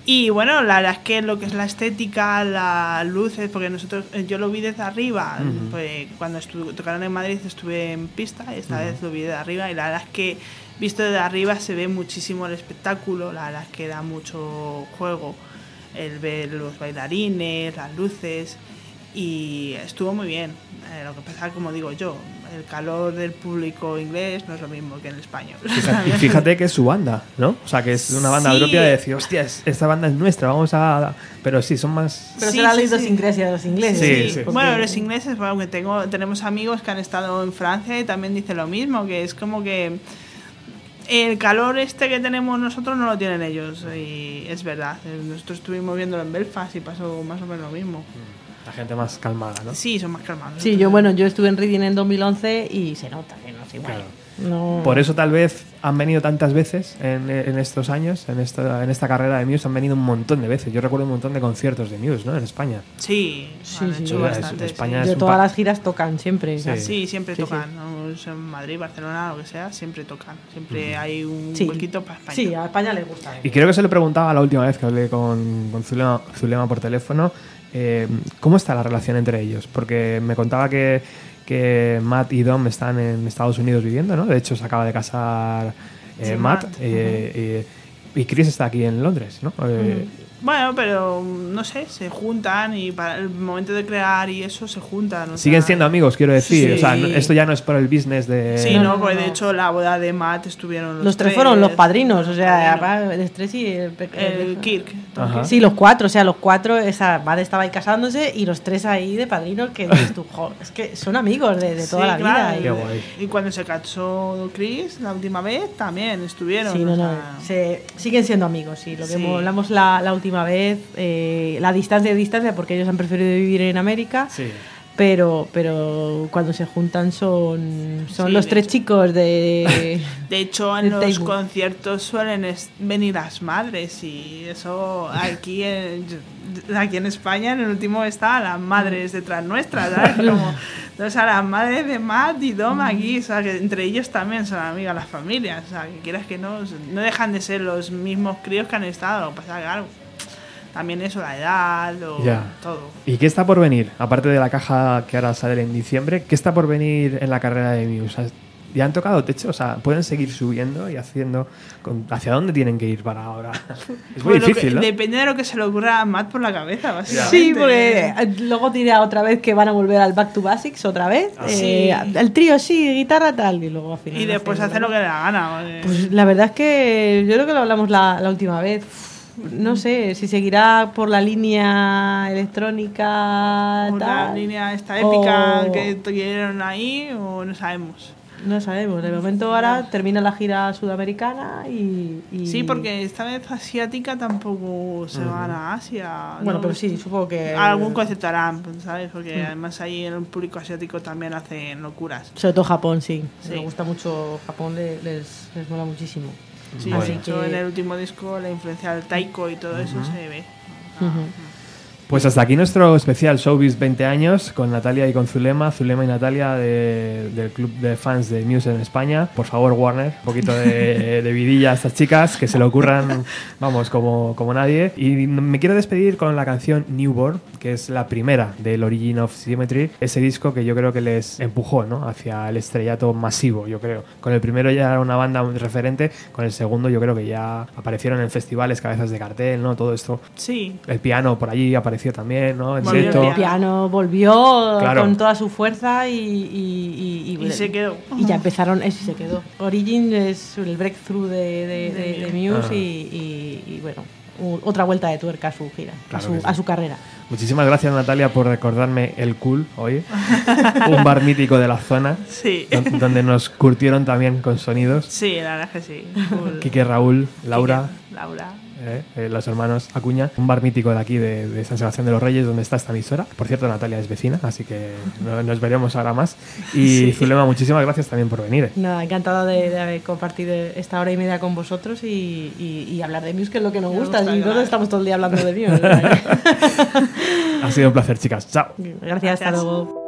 Y bueno, la verdad es que lo que es la estética, las luces, porque nosotros, eh, yo lo vi desde arriba, pues cuando tocaron en Madrid estuve en pista, esta vez lo vi desde arriba, y la verdad es que visto desde arriba se ve muchísimo el espectáculo, la verdad es que da mucho juego el ver los bailarines, las luces, y estuvo muy bien. Eh, lo que pasa, como digo yo, el calor del público inglés no es lo mismo que en el español. Fíjate, y fíjate que es su banda, ¿no? O sea, que es una banda Sí. propia de decir, hostia, es- esta banda es nuestra, vamos a... Pero sí, son más... Pero Sí, será sí, la sí. idiosincrasia de los ingleses. Sí, sí. porque- Bueno, los ingleses, bueno, que tengo, tenemos amigos que han estado en Francia y también dicen lo mismo, que es como que el calor este que tenemos nosotros no lo tienen ellos. Y es verdad, eh, nosotros estuvimos viéndolo en Belfast y pasó más o menos lo mismo. La gente más calmada, ¿no? Sí, son más calmados. Sí, yo bueno, yo estuve en Reading en 2011 y se nota que no es igual. Claro. No. Por eso tal vez han venido tantas veces en, en estos años, en esta, en esta carrera de Muse, han venido un montón de veces. Yo recuerdo un montón de conciertos de Muse, ¿no? En España. Sí, Sí, han sí. hecho Sí, bastante. es- sí. España es de un todas las giras tocan siempre. Sí. Sí, siempre Sí, tocan. En Madrid, Barcelona, lo que sea, siempre tocan. Siempre hay un Sí. huequito para España. Sí, a España le gusta. Y creo que se lo preguntaba la última vez que hablé con, con Zulema, Zulema por teléfono, eh, ¿cómo está la relación entre ellos? Porque me contaba que, que Matt y Dom están en Estados Unidos viviendo, ¿no? De hecho, se acaba de casar eh, Sí, Matt, Matt. eh, y, y Chris está aquí en Londres, ¿no? Eh, Bueno, pero no sé, se juntan y para el momento de crear y eso se juntan. o Siguen sea, siendo amigos, quiero decir. Sí. O sea, no- esto ya no es por el business de... Sí, No, no, no, porque no. de hecho la boda de Matt estuvieron los, Los tres fueron los padrinos, o sea, padrinos. el estrés y el, el el- Kirk. Ajá. Sí, los cuatro, o sea, los cuatro, esa madre estaba ahí casándose y los tres ahí de padrinos que tú, "Jo, es que son amigos de, de toda Sí, la claro, vida. Qué y- guay. Y cuando se casó Chris la última vez también estuvieron. Sí, o no, no, sea, se, siguen siendo amigos, sí. Lo que Sí. hablamos la, la última vez, eh, la distancia de distancia, porque ellos han preferido vivir en América, Sí. pero, pero cuando se juntan son, son Sí, los tres hecho. chicos de... De hecho, en los conciertos suelen venir las madres y eso aquí en, aquí en España en el último está las madres detrás nuestras, ¿sabes? Como, entonces a las madres de Matt y Dom aquí, o sea, que entre ellos también son amigas las familias, o sea, que quieras que no, no dejan de ser los mismos críos que han estado, pasa claro, también eso, la edad, lo, Ya. todo. ¿Y qué está por venir? Aparte de la caja que ahora sale en diciembre, ¿qué está por venir en la carrera de Muse? ¿Ya han tocado techo? O sea, ¿pueden seguir subiendo y haciendo... con- ¿Hacia dónde tienen que ir para ahora? Es muy Bueno, que- difícil, ¿no? Depende de lo que se le ocurra a Matt por la cabeza, básicamente. Sí, porque eh, luego dirá otra vez que van a volver al Back to Basics otra vez. Ah, eh, sí. El trío sí, guitarra tal, y luego al final. Y después hacen- hace lo que le da gana. porque- Pues la verdad es que yo creo que lo hablamos la, la última vez. No sé si seguirá por la línea electrónica. una tal, línea esta épica o- que tuvieron ahí o no sabemos. No sabemos. De momento ahora termina la gira sudamericana y. y- Sí, porque esta vez asiática tampoco se van a Asia. Bueno, ¿no? pero sí, supongo que. Algún concepto harán, ¿sabes? Porque Mm. además ahí el público asiático también hacen locuras. Sobre todo Japón, sí. Sí. Me gusta mucho Japón, le- les, les mola muchísimo. Sí, Bueno. de hecho, en el último disco la influencia del taiko y todo eso se ve. Pues hasta aquí nuestro especial Showbiz 20 años con Natalia y con Zulema, Zulema y Natalia de- del club de fans de Muse en España. Por favor, Warner, un poquito de, de vidilla a estas chicas, que se le ocurran, vamos, como, como nadie. Y me quiero despedir con la canción Newborn, que es la primera del Origin of Symmetry, ese disco que yo creo que les empujó ¿no? hacia el estrellato masivo, yo creo. Con el primero ya era una banda referente, con el segundo yo creo que ya aparecieron en festivales, cabezas de cartel, ¿no? Todo esto Sí, el piano por allí apareció también, ¿no? En Volvió el directo. El piano volvió Claro. con toda su fuerza y, y, y- y- y se quedó. y ya empezaron, eso se quedó. Origin es el breakthrough de, de, de- de Muse Ajá. y, y- y, bueno, otra vuelta de tuerca a su gira, a, Claro su, que sí. a su carrera. Muchísimas gracias Natalia por recordarme el cool hoy, un bar mítico de la zona, Sí, don- donde nos curtieron también con sonidos. sí, la verdad que sí. Cool. Quique, Raúl, Laura, Quique, Laura. Eh, eh, los hermanos Acuña, un bar mítico de aquí, de, de San Sebastián de los Reyes, donde está esta emisora. Por cierto, Natalia es vecina, así que no- nos veremos ahora más. Y Zulema, muchísimas gracias también por venir. Nada, encantada de, de haber compartido esta hora y media con vosotros y, y- y hablar de Muse, que es lo que nos gusta. gusta, Y nosotros claro. estamos todo el día hablando de Muse. Ha sido un placer, chicas. Chao. Gracias, hasta luego.